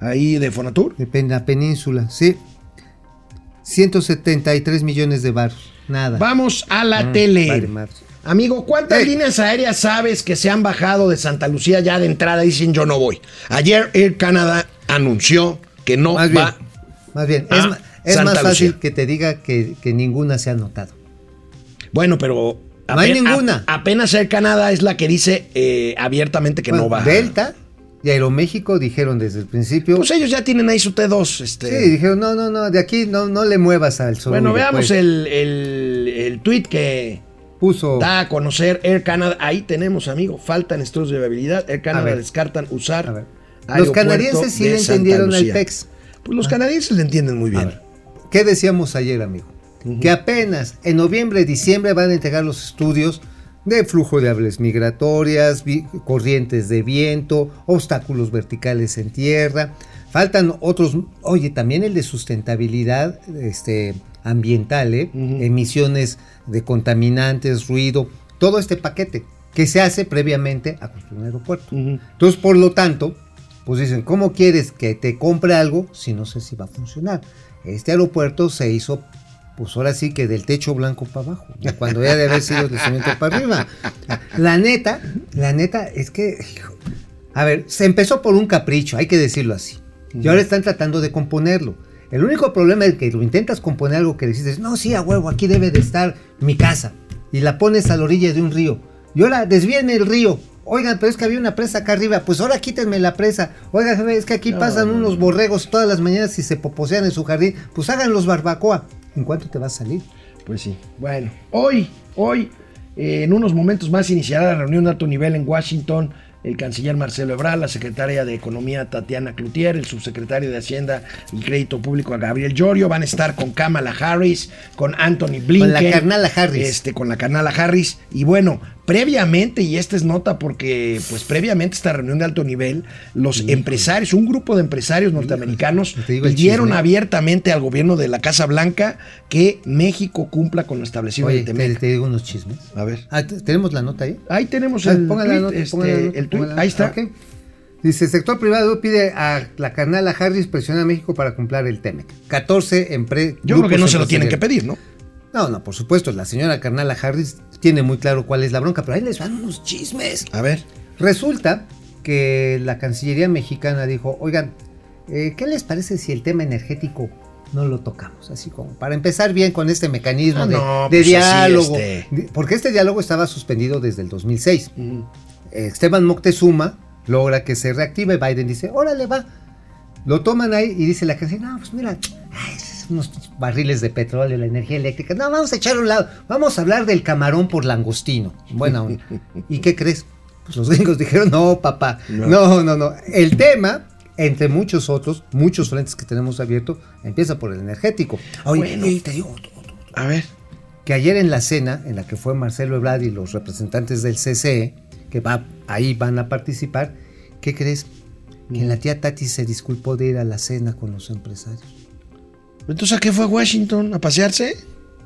ahí de Fonatur. De pen- la península, sí. 173 millones de baros. Nada. Vamos a la Mm, tele. vale. Amigo, ¿cuántas Ey. líneas aéreas sabes que se han bajado de Santa Lucía ya de entrada y dicen yo no voy? Ayer Air Canada anunció que no Más bien, va. más bien, a es, ma- es Santa más fácil Lucía. que te diga que, que ninguna se ha notado. Bueno, pero No hay ninguna. a- apenas Air Canada es la que dice eh, abiertamente que Bueno, no va. Delta y Aeroméxico dijeron desde el principio. Pues ellos ya tienen ahí su T2. Este. sí, dijeron, no, no, no, de aquí no, no le muevas al sol. Bueno, veamos el, el, el tweet que Puso. da a conocer Air Canada. Ahí tenemos, amigo. Faltan estudios de viabilidad. Air Canada descartan usar. A ver. Los canadienses sí le entendieron al. PEX. Pues los canadienses le entienden muy bien. ¿Qué decíamos ayer, amigo? Que apenas en noviembre, diciembre van a entregar los estudios de flujo de aves migratorias, corrientes de viento, obstáculos verticales en tierra. Faltan otros, oye, también el de sustentabilidad este, ambiental, ¿eh? emisiones de contaminantes, ruido, todo este paquete que se hace previamente a construir un aeropuerto. Entonces, por lo tanto, pues dicen, ¿cómo quieres que te compre algo si no sé si va a funcionar? Este aeropuerto se hizo, pues ahora sí que del techo blanco para abajo, cuando ya debe haber sido del cemento para arriba. La neta, la neta es que, hijo, a ver, se empezó por un capricho, hay que decirlo así. Y ahora están tratando de componerlo. El único problema es que lo intentas componer algo que dices, no, sí, a huevo, aquí debe de estar mi casa. Y la pones a la orilla de un río. Y ahora desvíenme el río. Oigan, pero es que había una presa acá arriba. Pues ahora quítenme la presa. Oigan, es que aquí pasan unos borregos todas las mañanas y se poposean en su jardín. Pues hagan los barbacoa. ¿En cuánto te va a salir? Pues sí. Bueno, hoy, hoy, eh, en unos momentos más iniciará la reunión de alto nivel en Washington. El canciller Marcelo Ebrard, la secretaria de Economía Tatiana Cloutier, el subsecretario de Hacienda y Crédito Público Gabriel Llorio van a estar con Kamala Harris, con Anthony Blinken. la carnala Harris. Este, con la carnala Harris. Y bueno, previamente, y esta es nota porque, pues previamente esta reunión de alto nivel, los empresarios, un grupo de empresarios norteamericanos el pidieron abiertamente al gobierno de la Casa Blanca que México cumpla con lo establecido Oye, en el te, te digo unos chismes. A ver. Ah, ¿t- ¿Tenemos la nota ahí? Ahí tenemos Ah, el la tweet, nota, este, la nota, el tweet, pongan la ahí está. Dice, sector privado pide a la carnal a Harris presiona a México para cumplir el TEMEC. 14 empresas. Yo creo que no se lo tienen que pedir, ¿no? No, no, por supuesto, la señora Carnala Harris tiene muy claro cuál es la bronca, pero ahí les van unos chismes. A ver. Resulta que la Cancillería mexicana dijo, oigan, eh, ¿qué les parece si el tema energético no lo tocamos? Así como para empezar bien con este mecanismo Ah, de, no, de pues diálogo. este. Porque este diálogo estaba suspendido desde el 2006. Esteban Moctezuma logra que se reactive. Biden dice, órale, va. Lo toman ahí y dice la Cancillería, no, pues mira, ay, unos barriles de petróleo, la energía eléctrica. No, vamos a echar a un lado. Vamos a hablar del camarón por langostino. Buena onda. ¿Y qué crees? Pues los gringos dijeron, no, papá. No, no, no. El tema, entre muchos otros, muchos frentes que tenemos abiertos, empieza por el energético. Oye, Bueno. y te digo A ver. que ayer en la cena, en la que fue Marcelo Ebrard y los representantes del CCE, que va, ahí van a participar, ¿qué crees? Que la tía Tati se disculpó de ir a la cena con los empresarios. Entonces, ¿a qué fue a Washington? ¿A pasearse?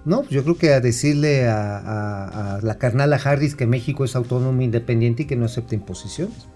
No, pues yo creo que a decirle a, a- a la carnala Harris que México es autónomo, independiente y que no acepta imposiciones.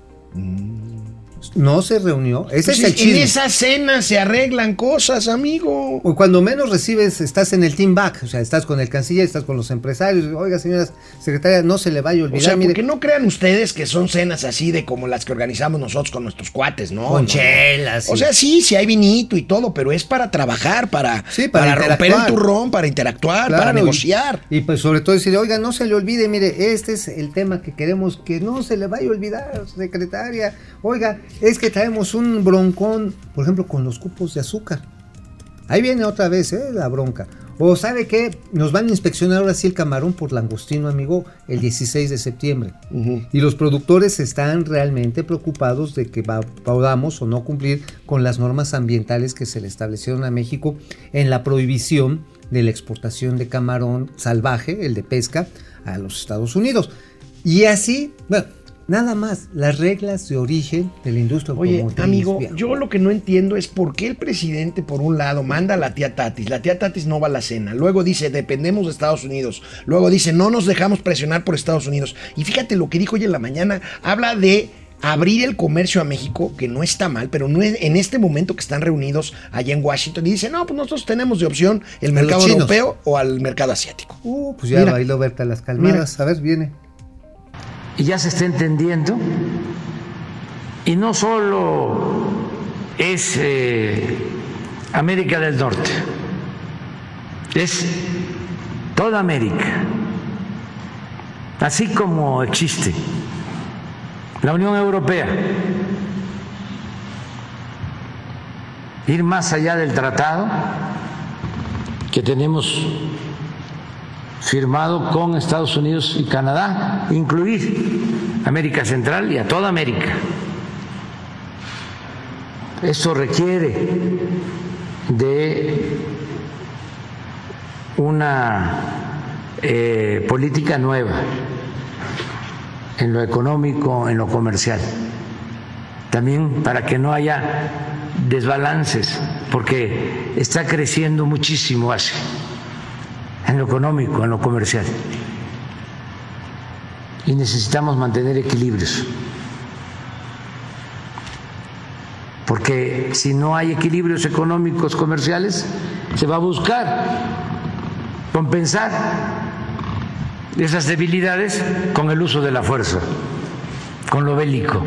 No se reunió. Ese Pues es el en esa cena se arreglan cosas, amigo. O cuando menos recibes, estás en el team back, o sea, estás con el canciller, estás con los empresarios. Oiga, señoras secretarias, no se le vaya a O olvidar. sea, mire, porque no crean ustedes que son cenas así de como las que organizamos nosotros con nuestros cuates, ¿no? Con No, no. chelas, O sea, sí, sí hay vinito y todo, pero es para trabajar, para, Sí, para para, romper el turrón, para interactuar, para Claro, negociar. Y, pues sobre todo decirle, oiga, no se le olvide, mire, este es el tema que queremos que no se le vaya a olvidar, secretaria. Oiga, es que traemos un broncón, por ejemplo, con los cupos de azúcar. Ahí viene otra vez, ¿eh? La bronca. O sabe qué, nos van a inspeccionar ahora sí el camarón por langostino, amigo, el 16 de septiembre. Y los productores están realmente preocupados de que podamos o no cumplir con las normas ambientales que se le establecieron a México en la prohibición de la exportación de camarón salvaje, el de pesca, a los Estados Unidos. Y así, bueno, nada más, las reglas de origen de la industria Oye, amigo, yo lo que no entiendo es por qué el presidente, por un lado, manda a la tía Tatis. La tía Tatis no va a la cena. Luego dice, dependemos de Estados Unidos. Luego dice, no nos dejamos presionar por Estados Unidos. Y fíjate lo que dijo hoy en la mañana. Habla de abrir el comercio a México, que no está mal, pero no es en este momento que están reunidos allá en Washington. Y dice, no, pues nosotros tenemos de opción el mercado europeo o al mercado asiático. Uh, pues ya Mira. bailó Berta las calmadas. A ver, viene. Y ya se está entendiendo. Y no solo es eh, América del Norte, es toda América. Así como existe la Unión Europea, ir más allá del tratado que tenemos firmado con Estados Unidos y Canadá, incluir América Central y a toda América. Esto requiere de una eh, política nueva en lo económico, en lo comercial. También para que no haya desbalances, porque está creciendo muchísimo Asia, en lo económico, en lo comercial. Y necesitamos mantener equilibrios. Porque si no hay equilibrios económicos comerciales, se va a buscar compensar esas debilidades con el uso de la fuerza, con lo bélico.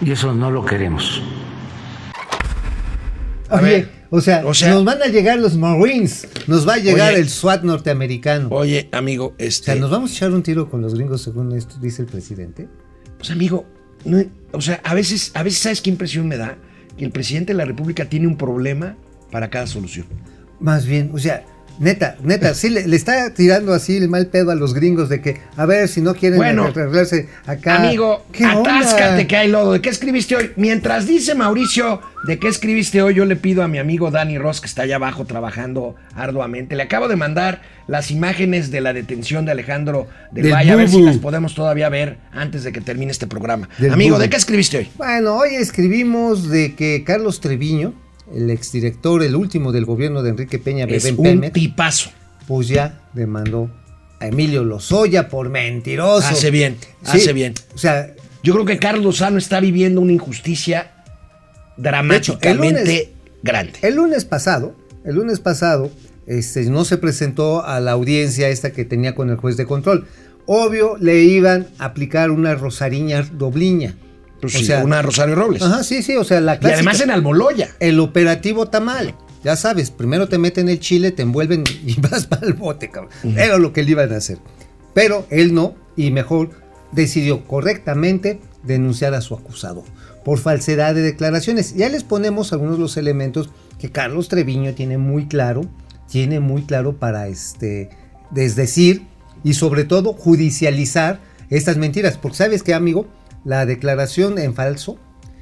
Y eso no lo queremos. A ver, o, sea, o sea- nos van a llegar los Marines, nos va a llegar Oye. el SWAT norteamericano. Oye, amigo, o este. sea, nos vamos a echar un tiro con los gringos según esto dice el presidente. Pues amigo, no- o sea, a veces, a veces, ¿sabes qué impresión me da? Que el presidente de la República tiene un problema para cada solución. Más bien, o sea, neta, neta, sí le, le está tirando así el mal pedo a los gringos de que, a ver, si no quieren Bueno, arreglarse acá. Amigo, atáscate que hay lodo. ¿De qué escribiste hoy? Mientras dice Mauricio de qué escribiste hoy, yo le pido a mi amigo Dani Ross, que está allá abajo trabajando arduamente. Le acabo de mandar las imágenes de la detención de Alejandro del, Del Valle, a ver si las podemos todavía ver antes de que termine este programa. Del amigo, Bubu. ¿de qué escribiste hoy? Bueno, hoy escribimos de que Carlos Treviño, el exdirector, el último del gobierno de Enrique Peña Es un tipazo. pues ya demandó a Emilio Lozoya por mentiroso. Hace bien, Sí, hace bien. O sea, Yo creo que Carlos Lozano está viviendo una injusticia dramáticamente De hecho, grande. el lunes pasado, el lunes pasado, este, no se presentó a la audiencia esta que tenía con el juez de control. Obvio, le iban a aplicar una rosariña dobliña. Pues o sí, sea, una Rosario Robles. Ajá, sí, sí, o sea, la y clásica. además en Almoloya. El operativo tamal. Ya sabes, primero te meten el chile, te envuelven y vas para el bote, cabrón. Era lo que le iban a hacer. Pero él no, y mejor decidió correctamente denunciar a su acusado por falsedad de declaraciones. Ya les ponemos algunos de los elementos que Carlos Treviño tiene muy claro, tiene muy claro para este desdecir y sobre todo judicializar estas mentiras. Porque sabes que, amigo, la declaración en falso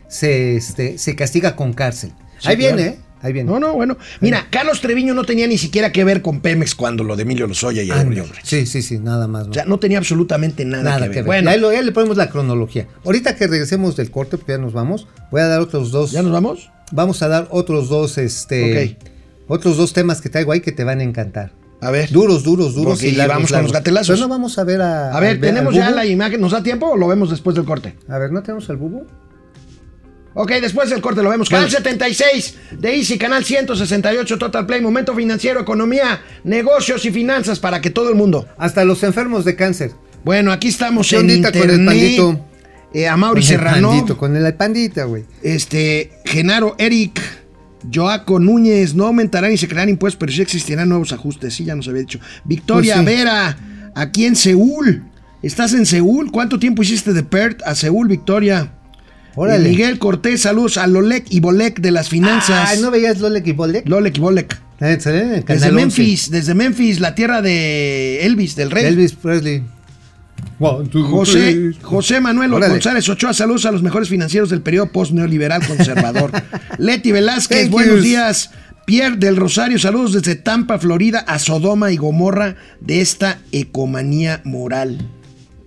se, este, se castiga con cárcel. Sí, ahí claro. viene, ¿eh? Ahí viene. No, no, bueno. Mira, Carlos Treviño no tenía ni siquiera que ver con Pemex cuando lo de Emilio Lozoya y. Odebrecht. Sí, sí, sí, nada más. O sea, no tenía absolutamente nada, Nada que que ver. ver. Bueno, lo- ya le ponemos la cronología. Ahorita que regresemos del corte, porque ya nos vamos, voy a dar otros dos. ¿ya nos vamos? Vamos a dar otros dos, este. Ok. Otros dos temas que traigo ahí que te van a encantar. A ver. Duros, duros, duros. Porque y largos, vamos con largos. los gatelazos. Pero no vamos a ver a. A ver, ¿tenemos ya la imagen? ¿Nos da tiempo o lo vemos después del corte? A ver, ¿no tenemos al bubu? Ok, después del corte lo vemos. Canal 76 de Easy, Canal 168 Total Play, Momento Financiero, Economía, Negocios y Finanzas para que todo el mundo. Hasta los enfermos de cáncer. Bueno, aquí estamos ¿Qué en internet. con el pandito? Eh, a Mauri Con el Serrano. pandito, con el pandita, güey. Este, Genaro, Eric, Joaco Núñez, no aumentarán y se crearán impuestos, pero sí existirán nuevos ajustes, sí, ya nos había dicho. Victoria Pues sí. Vera, aquí en Seúl. ¿Estás en Seúl? ¿Cuánto tiempo hiciste de Perth a Seúl, Victoria? Órale. Eh, Miguel Cortés, saludos a Lolek y Bolek de las finanzas. Ay, ¿no veías Lolek y Bolek? Lolek y Bolek. Eh, Desde Canal 11. Memphis, desde Memphis, la tierra de Elvis, del rey. Elvis Presley. José. José Manuel Órale. González Ochoa, saludos a los mejores financieros del periodo post-neoliberal conservador. Leti Velázquez, Thank buenos días. Pierre del Rosario, saludos desde Tampa, Florida, a Sodoma y Gomorra de esta ecomanía moral.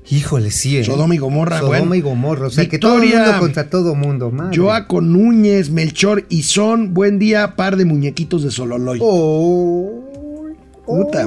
Híjole, sí, ¿eh? Sodoma y Gomorra, Sodoma bueno. y Gomorra. O sea, que todo el Victoria. mundo contra todo mundo, madre. Joaco Núñez, Melchor y Son, buen día, par de muñequitos de Sololoy. Oh, Puta.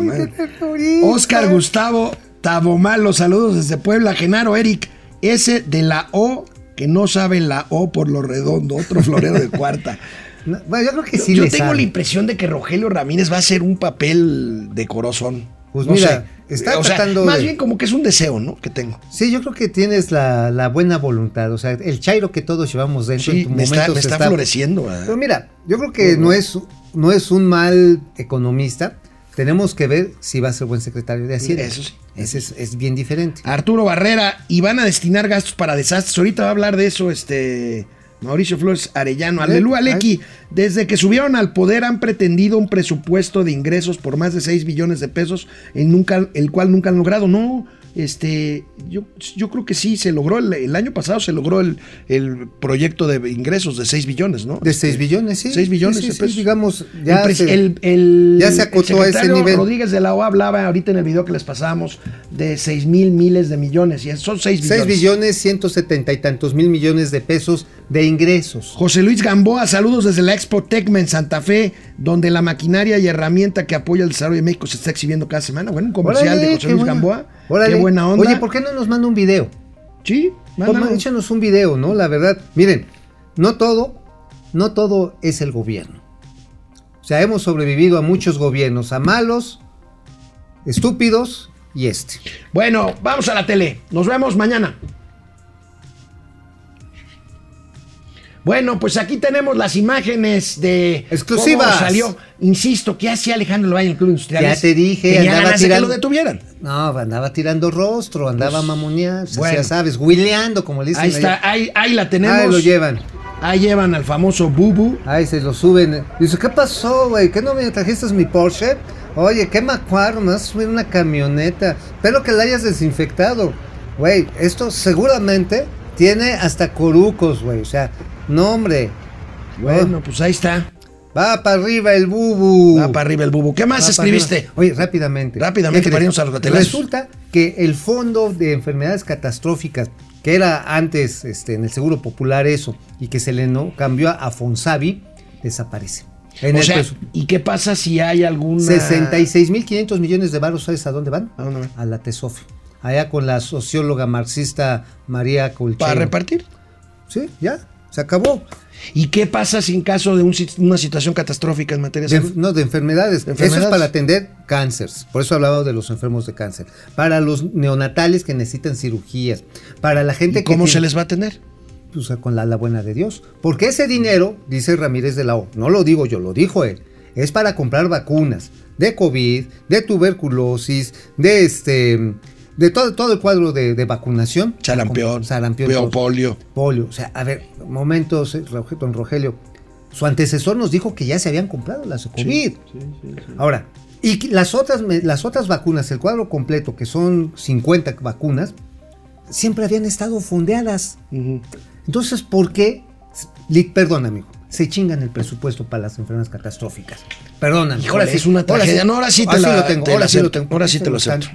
Oscar Gustavo Tabomalo, saludos desde Puebla. Genaro Eric, ese de la O que no sabe la O por lo redondo, otro florero de cuarta. No, bueno, yo creo que sí Yo le tengo sabe. la impresión de que Rogelio Ramírez va a hacer un papel de corazón. Pues No mira, sé. está o sea, tratando más de- bien como que es un deseo, ¿no? Que tengo. Sí, yo creo que tienes la, la buena voluntad. O sea, el chairo que todos llevamos dentro en Sí, tu me está, momento me se está floreciendo. ¿verdad? Pero mira, yo creo que no es, no es un mal economista. Tenemos que ver si va a ser buen secretario de Hacienda. Eso sí. Ese es, es bien diferente. Arturo Barrera, y van a destinar gastos para desastres. Ahorita va a hablar de eso este Mauricio Flores Arellano. Aleluya, Aleki. Desde que subieron al poder han pretendido un presupuesto de ingresos por más de 6 billones de pesos, el, nunca, el cual nunca han logrado. No, Este, yo, yo creo que sí, se logró, el, el año pasado se logró el, el proyecto de ingresos de 6 billones, ¿no? De 6 billones, sí. 6 billones Sí, sí, de sí, pesos. digamos, ya el, ya se acotó a ese nivel. Rodríguez de la OA hablaba ahorita en el video que les pasamos de 6 mil miles de millones, y son 6 billones. 6 billones 170 y tantos mil millones de pesos de ingresos. José Luis Gamboa, saludos desde la Expo Tecma en Santa Fe, donde la maquinaria y herramienta que apoya el desarrollo de México se está exhibiendo cada semana. Bueno, un comercial Órale, de José Luis buena- Gamboa. órale. Qué buena onda. Oye, ¿por qué no nos manda un video? Sí. Toma, échanos un video, ¿no? La verdad, miren, no todo, no todo es el gobierno. O sea, hemos sobrevivido a muchos gobiernos, a malos, estúpidos y este. Bueno, vamos a la tele. Nos vemos mañana. Bueno, pues aquí tenemos las imágenes de Exclusivas. cómo salió. Insisto, ¿qué hacía Alejandro Valle en el Club Industrial? Ya te dije, Tenía andaba ganas de que tirando- lo detuvieran. No, andaba tirando rostro, andaba Pues, mamoneando, bueno. ya sabes, huileando, como le dicen. Ahí está, ahí, ahí la tenemos. Ahí lo llevan. Ahí llevan al famoso Bubu. Ahí se lo suben. Dice, ¿qué pasó, güey? ¿Qué no me trajiste mi Porsche? Oye, qué macuarro, me vas a subir una camioneta. Espero que la hayas desinfectado. Güey, esto seguramente tiene hasta corucos, güey. O sea, no, hombre. Bueno, pues ahí está. Va para arriba el bubu. Va para arriba el Bubu. ¿Qué más Va escribiste? Oye, rápidamente. Rápidamente, para irnos a los gatelazos. Resulta que el fondo de enfermedades catastróficas, que era antes este, en el Seguro Popular eso, y que se le no, cambió a Fonsavi, desaparece. En o sea, ¿y qué pasa si hay alguna... 66.500 millones de varos, ¿sabes a dónde van? ¿A dónde van? A la TESOFI. Allá con la socióloga marxista María Colchero. ¿Para repartir? Sí, ya, se acabó. ¿Y qué pasa si en caso de un una situación catastrófica en materia de salud? no, de enfermedades. De Eso enfermedades. es para atender cánceres. Por eso hablaba de los enfermos de cáncer. Para los neonatales que necesitan cirugías. Para la gente ¿Y que. cómo se les va a atender? pues, con la, la buena de Dios. Porque ese dinero, dice Ramírez de la O, no lo digo yo, lo dijo él, es para comprar vacunas de COVID, de tuberculosis, de este. De todo, todo el cuadro de, de vacunación. Sarampión, Sarampión. polio. Polio. O sea, a ver, momentos, eh, don Rogelio. Su antecesor nos dijo que ya se habían comprado las COVID. Ahora, y las otras, las otras vacunas, el cuadro completo, que son 50 vacunas, siempre habían estado fondeadas. Entonces, ¿por qué? Perdón, amigo. Se chingan el presupuesto para las enfermedades catastróficas. Perdóname. Híjole, es una tragedia. No, ahora sí te la- lo tengo. te Ahora sí lo acepto. tengo. Ahora sí te lo acepto.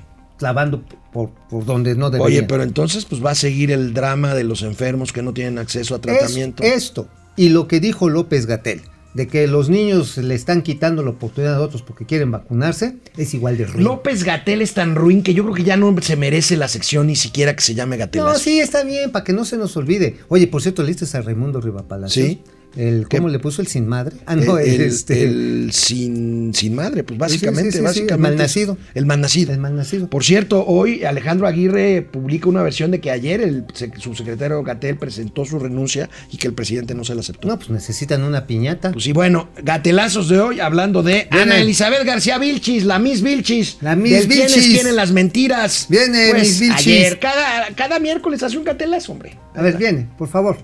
Clavando por, por donde no debería. Oye, pero entonces pues va a seguir el drama de los enfermos que no tienen acceso a tratamiento. Es esto. Y lo que dijo López Gatel, de que los niños le están quitando la oportunidad a otros porque quieren vacunarse, es igual de ruin. López Gatel es tan ruin que yo creo que ya no se merece la sección ni siquiera que se llame No, Gatelazo. sí, está bien, para que no se nos olvide. Oye, por cierto, ¿leíste a Raimundo Rivapalacios? Sí. El, ¿Cómo ¿Qué? le puso el sin madre? Ah, no, el, el, este, el sin, sin madre, pues básicamente, sí, sí, sí, básicamente. el malnacido. El malnacido. el malnacido. Por cierto, hoy Alejandro Aguirre publica una versión de que ayer el sec- subsecretario Gatel presentó su renuncia y que el presidente no se la aceptó. No, pues necesitan una piñata. Pues sí, bueno, gatelazos de hoy hablando de Viene. Ana Elizabeth García Vilchis, la Miss Vilchis. La Miss Vilchis. quieren las mentiras. Viene, Pues, Miss Vilchis. Ayer, cada, cada miércoles hace un gatelazo, hombre. a ver, viene, por favor.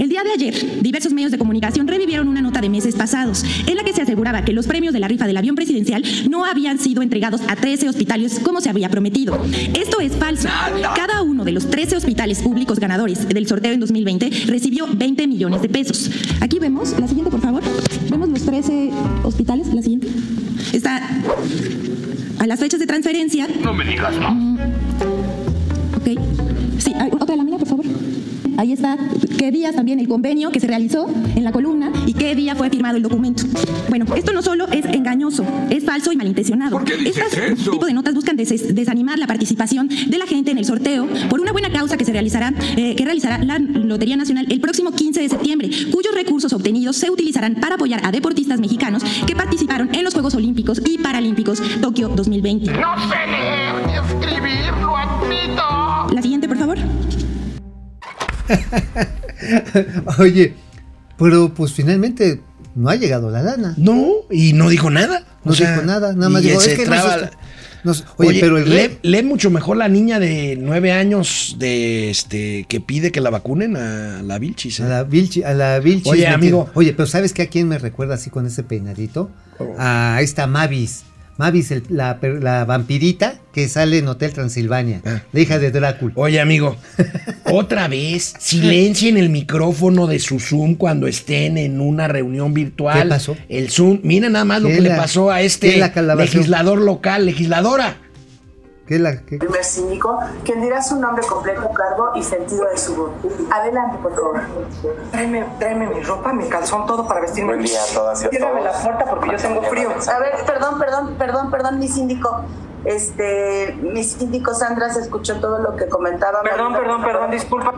El día de ayer, diversos medios de comunicación revivieron una nota de meses pasados, en la que se aseguraba que los premios de la rifa del avión presidencial no habían sido entregados a 13 hospitales como se había prometido. Esto es falso. Cada uno de los 13 hospitales públicos ganadores del sorteo en 2020 recibió 20 millones de pesos. Aquí vemos, la siguiente por favor, vemos los 13 hospitales, la siguiente. Está a las fechas de transferencia. No me digas, no. Ok. Sí, otra lámina, por favor. Ahí está qué días también el convenio que se realizó en la columna y qué día fue firmado el documento. Bueno, esto no solo es engañoso, es falso y malintencionado. ¿Por qué dices Estas eso? tipo de notas buscan des- desanimar la participación de la gente en el sorteo por una buena causa que se realizará, eh, que realizará la Lotería Nacional el próximo 15 de septiembre, cuyos recursos obtenidos se utilizarán para apoyar a deportistas mexicanos que participaron en los Juegos Olímpicos y Paralímpicos Tokio 2020. No sé leer ni escribir, lo admito. La siguiente, por favor. Oye, pero pues finalmente no ha llegado la lana. No, y no dijo nada. No O sea, dijo nada, nada más y dijo, es que traba- está- oye, pero el lee, rey- lee mucho mejor la niña de nueve años de este que pide que la vacunen a la Vilchis. ¿eh? A la Vilchi, a la Vilchis Oye, amigo. Oye, pero ¿sabes qué a quién me recuerda así con ese peinadito? Oh. A esta Mavis. Mavis, el- la, vampirita que sale en Hotel Transilvania, Ah. la hija de Drácula. Oye, amigo, otra vez, silencien el micrófono de su Zoom cuando estén en una reunión virtual. ¿Qué pasó? El Zoom, miren nada más lo ¿Qué que le pasó a este legislador local, legisladora. ¿Qué es la, qué? primer síndico, quien dirá su nombre completo, cargo y sentido de su voz. Adelante, por favor. Tráeme, tráeme mi ropa, mi calzón, todo para vestirme. Buen día a todas y a Ciérrame todos. la puerta porque yo tengo frío. A ver, perdón, perdón, perdón, perdón, mi síndico. Este, mi síndico Sandra se escuchó todo lo que comentaba. Perdón, perdón, perdón, disculpa.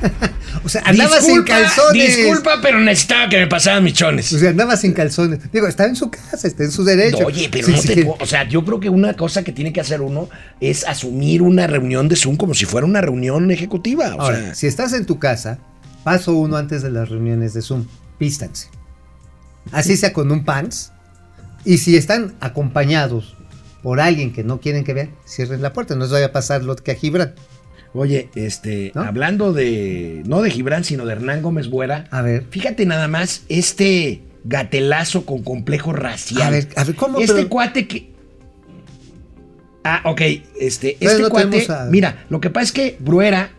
O sea, andabas sin Disculpa, calzones. Disculpa, pero necesitaba que me pasaran mis chones. O sea, andaba sin calzones. Digo, está en su casa, está en su derecho. Oye, pero Sí, no sí, te puedo- O sea, yo creo que una cosa que tiene que hacer uno es asumir una reunión de Zoom como si fuera una reunión ejecutiva. O Ahora, sea, si estás en tu casa, paso uno antes de las reuniones de Zoom, pístanse. Así sea con un pants. Y si están acompañados por alguien que no quieren que vean, cierren la puerta. No les vaya a pasar lo que a Gibran. Oye, este, ¿No? hablando de, no de Gibran, sino de Hernán Gómez Buera, A ver. fíjate nada más este gatelazo con complejo racial. A ver, a ver, ¿cómo? Este Pero- cuate que... Ah, ok, este, este no cuate, a- mira, lo que pasa es que Bruera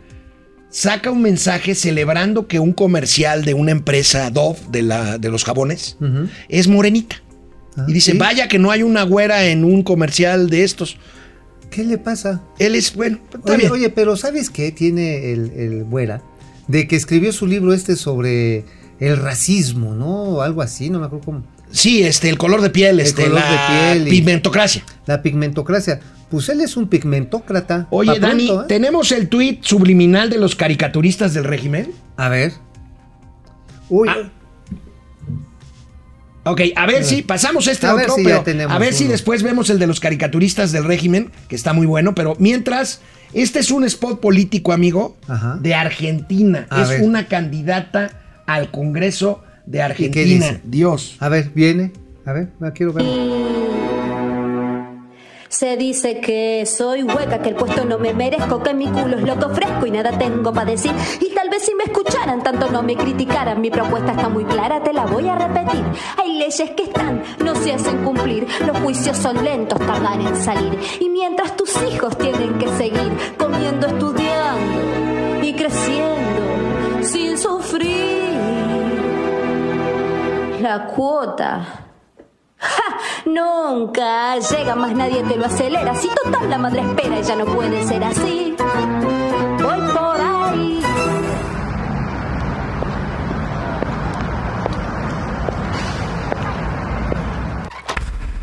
saca un mensaje celebrando que un comercial de una empresa Dove, de, la, de los jabones, es morenita. Ah, y dice, ¿sí? vaya que no hay una güera en un comercial de estos. ¿Qué le pasa? Él es, bueno, está Oye, bien. oye, pero ¿sabes qué tiene el, el Buera? De que escribió su libro este sobre el racismo, ¿no? O algo así, no me acuerdo cómo. Sí, este, el color de piel, El este, color la de piel pigmentocracia. La pigmentocracia. Pues él es un pigmentócrata. Oye, Dani, ¿eh? ¿tenemos el tuit subliminal de los caricaturistas del régimen? A ver. Uy, Ah, Ok, a ver si pasamos este A ver otro, si pero a ver si después vemos el de los caricaturistas del régimen, que está muy bueno, pero mientras, este es un spot político, amigo, Ajá. de Argentina. A es ver. una candidata al Congreso de qué Argentina. dice? Dios. a ver, viene. A ver, la quiero ver. Se dice que soy hueca, que el puesto no me merezco, que mi culo es lo que ofrezco y nada tengo para decir. Y tal vez si me escucharan, tanto no me criticaran. Mi propuesta está muy clara, te la voy a repetir. Hay leyes que están, no se hacen cumplir. Los juicios son lentos, tardan en salir. Y mientras tus hijos tienen que seguir comiendo, estudiando y creciendo sin sufrir. La cuota. ¡Ja! Nunca llega más nadie te lo acelera. Si total la madre espera y ya no puede ser así. Voy por ahí.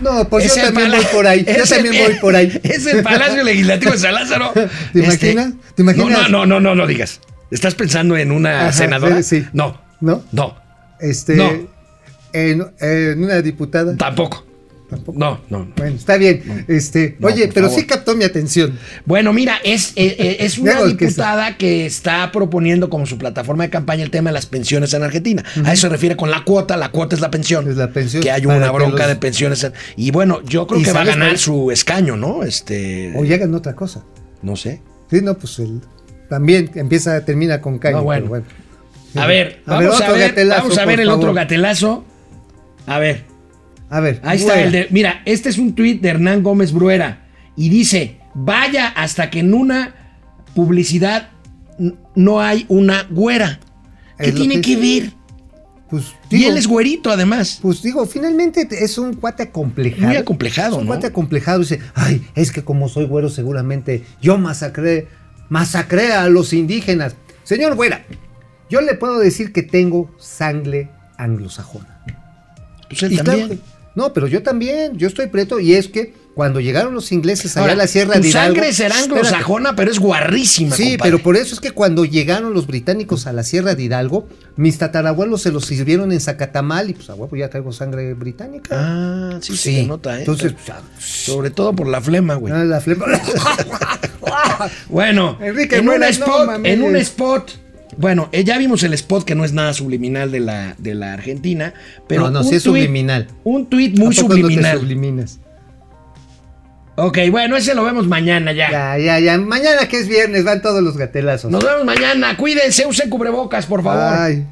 No, pues Es yo el también pala- voy por ahí. Yo es el- también voy por ahí. Es el Palacio Legislativo de San Lázaro. ¿Te Este, imaginas? ¿Te imaginas? No, no, no, no, no digas. ¿Estás pensando en una Ajá, senadora? sí, sí. No, ¿No? no, Este. No. En, en una diputada. tampoco. Tampoco. No, no. no. Bueno, está bien. Este, No, oye, pero favor. sí captó mi atención. Bueno, mira, es, eh, eh, es una que diputada que está proponiendo como su plataforma de campaña el tema de las pensiones en Argentina. A eso se refiere con la cuota. La cuota es la pensión. Es la pensión. Que hay una bronca los- de pensiones. en- Y bueno, yo creo ¿Y que va a ganar cuál? su escaño, ¿no? Este. O llegan otra cosa. No sé. Sí, no, pues el, también empieza, termina con caño. No, bueno. pero bueno. A ver, A ver, vamos a otro ver, gatelazo, vamos a ver el otro gatelazo. A ver, A ver. ahí está el de. Mira, este es un tuit de Hernán Gómez Bruera. Y dice: Vaya hasta que en una publicidad no hay una güera. ¿Qué tiene que- que ver? Pues, Y digo, él es güerito, además. Pues digo, finalmente es un cuate acomplejado. Muy acomplejado, Es un ¿no? cuate acomplejado. Dice, ay, es que como soy güero, seguramente yo masacré, masacré a los indígenas. Señor güera, yo le puedo decir que tengo sangre anglosajona. Pues él Y también. no, pero yo también, yo estoy preto y es que cuando llegaron los ingleses allá Ahora, a la Sierra tu de Hidalgo. sangre será anglosajona, pero es guarrísima. Sí, compadre. pero por eso es que cuando llegaron los británicos a la Sierra de Hidalgo, mis tatarabuelos se los sirvieron en Zacatamal y pues a huevo ya traigo sangre británica. Ah, sí, Sí, se nota, ¿eh? entonces, Sobre todo por la flema, güey. Ah, la flema. Bueno, Enrique, en un no en un spot. Bueno, eh, ya vimos el spot que no es nada subliminal de la, de la Argentina, pero no, no, sí es tuit- subliminal. Un tuit muy ¿A poco no te subliminal. subliminas? ok, bueno, ese lo vemos mañana ya. Ya, ya, ya. Mañana que es viernes van todos los gatelazos. Nos vemos mañana. Cuídense, usen cubrebocas, por favor. Ay.